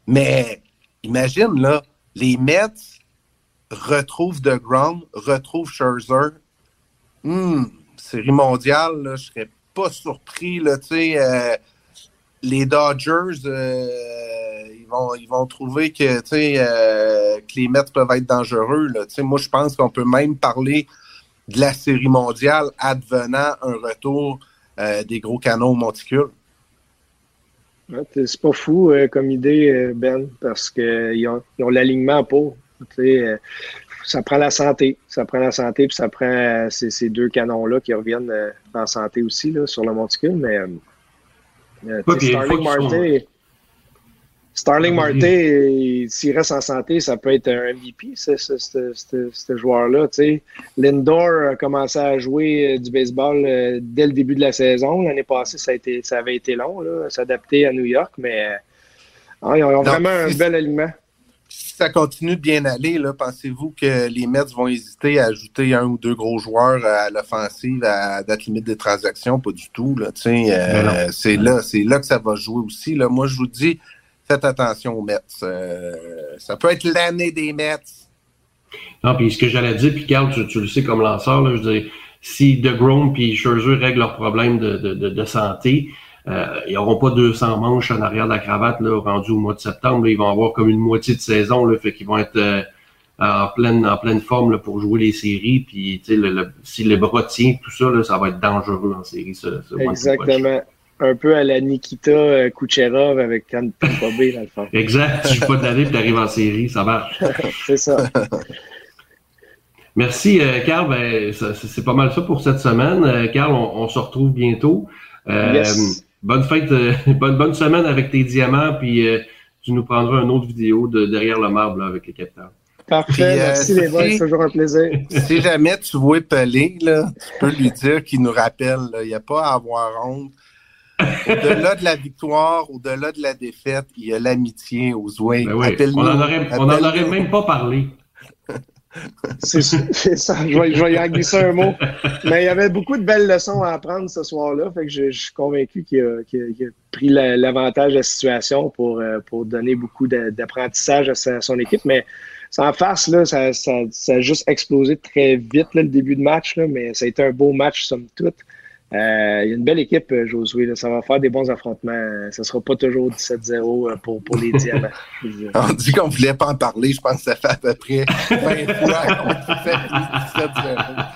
Mais imagine, là, les Mets retrouvent DeGrom, retrouvent Scherzer. Hmm, série mondiale, là, je serais pas surpris, là, tu sais, euh, les Dodgers, euh, vont, ils vont trouver que, euh, que les Mets peuvent être dangereux, là. Moi, je pense qu'on peut même parler de la série mondiale advenant un retour euh, des gros canons au monticule. Ouais, C'est pas fou euh, comme idée, Ben, parce qu'ils ont, ils ont l'alignement pour. Euh, ça prend la santé. Ça prend la santé, puis ça prend euh, ces, ces deux canons-là qui reviennent euh, en santé aussi là, sur le monticule. Mais euh, euh, Ouais, Starling Marte, Starling Ah, Marte, euh, s'il reste en santé, ça peut être un MVP, ce, ce, ce- ce- ce joueur-là. Lindor a commencé à jouer euh, du baseball euh, dès le début de la saison. L'année passée, ça, a été, ça avait été long, là, s'adapter à New York, mais euh, ah, ils ont vraiment un bel alignement. Si ça continue de bien aller, pensez-vous que les Mets vont hésiter à ajouter un ou deux gros joueurs à l'offensive à date limite des transactions? Pas du tout. Euh, c'est là, c'est là que ça va jouer aussi. Là. Moi, je vous dis, faites attention aux Mets. Euh, ça peut être l'année des Mets. Non, puis ce que j'allais dire, puis Carl, tu, tu le sais comme lanceur, là, je veux dire, si DeGrom puis Scherzer règlent leurs problèmes de, de, de, de santé, euh, ils n'auront pas 200 manches en arrière de la cravate là, rendu au mois de septembre. là. ils vont avoir comme une moitié de saison, là, fait qu'ils vont être euh, en pleine en pleine forme là, pour jouer les séries. Puis tu sais, le, le- si le bras tient, tout ça, là, ça va être dangereux en série. Ce. Exactement. Un peu à la Nikita euh, Kucherov avec Tampa Bay, dans le fond. Exact. Tu joues pas d'année puis t'arrives en série, ça marche. C'est ça. Merci, euh, Carl. Ben, c'est pas mal ça pour cette semaine. Euh, Carl, on, on se retrouve bientôt. Euh, Yes. Bonne fête, euh, bonne, bonne semaine avec tes diamants, puis euh, tu nous prendras une autre vidéo de derrière le marbre là, avec les capteurs. Parfait. Puis, euh, Merci les boys. C'est toujours un plaisir. si jamais tu vois Pelé, là, tu peux lui dire qu'il nous rappelle. Il n'y a pas à avoir honte. Au-delà de la victoire, au-delà de la défaite, il y a l'amitié aux Wings. Ben oui, on en aurait, on en Appelle-nous. aurait même pas parlé. C'est ça. Je vais, je vais y en glisser un mot. Mais il y avait beaucoup de belles leçons à apprendre ce soir-là. Fait que je, je suis convaincu qu'il a, pris la- l'avantage de la situation pour, euh, pour donner beaucoup d'apprentissage à, sa- son équipe. Mais sans face, là, ça, ça, ça a juste explosé très vite là, le début de match. Là, mais ça a été un beau match, somme toute. Euh, il y a une belle équipe, euh, Josué. Là. Ça va faire des bons affrontements. Euh, Ça sera pas toujours 17-0 euh, pour, pour les diamants. On dit qu'on voulait pas en parler. Je pense que ça fait à peu près 20 fois qu'on fait 17-0.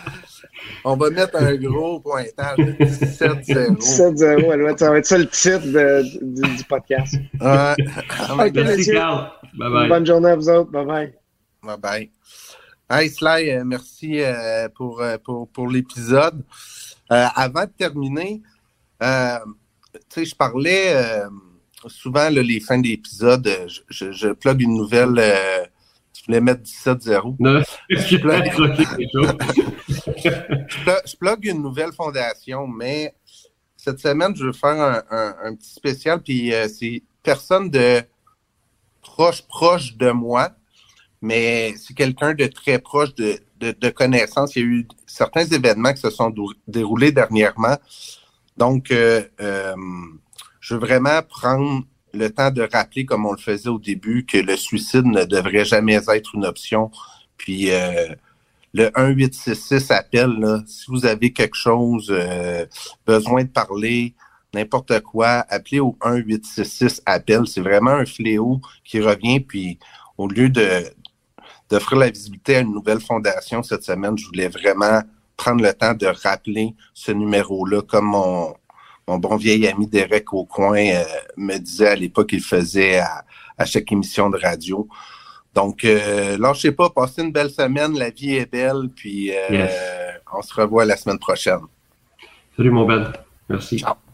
On va mettre un gros pointage de 17-0. 17-0, elle va être- ça va être ça le titre de- du, du podcast. Merci. Carl. Bye bye. Bonne journée à vous autres. Bye bye. Bye bye. Hey Sly, merci pour, pour, pour l'épisode. Euh, avant de terminer, euh, tu sais, je parlais euh, souvent là, les fins d'épisode, euh, je, je, je plug une nouvelle. tu voulais mettre 17-0. Non, je chose. Je, je plug une nouvelle fondation, mais cette semaine, je veux faire un, un- un petit spécial, puis c'est personne de proche, proche de moi, mais c'est quelqu'un de très proche de, de, connaissances. Il y a eu certains événements qui se sont déroulés dernièrement. Donc, euh, euh, je veux vraiment prendre le temps de rappeler, comme on le faisait au début, que le suicide ne devrait jamais être une option. Puis euh, le 1866 appel, là, si vous avez quelque chose, euh, besoin de parler, n'importe quoi, appelez au 1866 appel. C'est vraiment un fléau qui revient. Puis au lieu de d'offrir la visibilité à une nouvelle fondation cette semaine, je voulais vraiment prendre le temps de rappeler ce numéro-là, comme mon, mon bon vieil ami Derek Aucoin euh, me disait à l'époque qu'il faisait à, chaque émission de radio. Donc, euh, lâchez pas, passez une belle semaine, la vie est belle, puis euh, on se revoit la semaine prochaine. Salut mon Ben, merci. Ciao.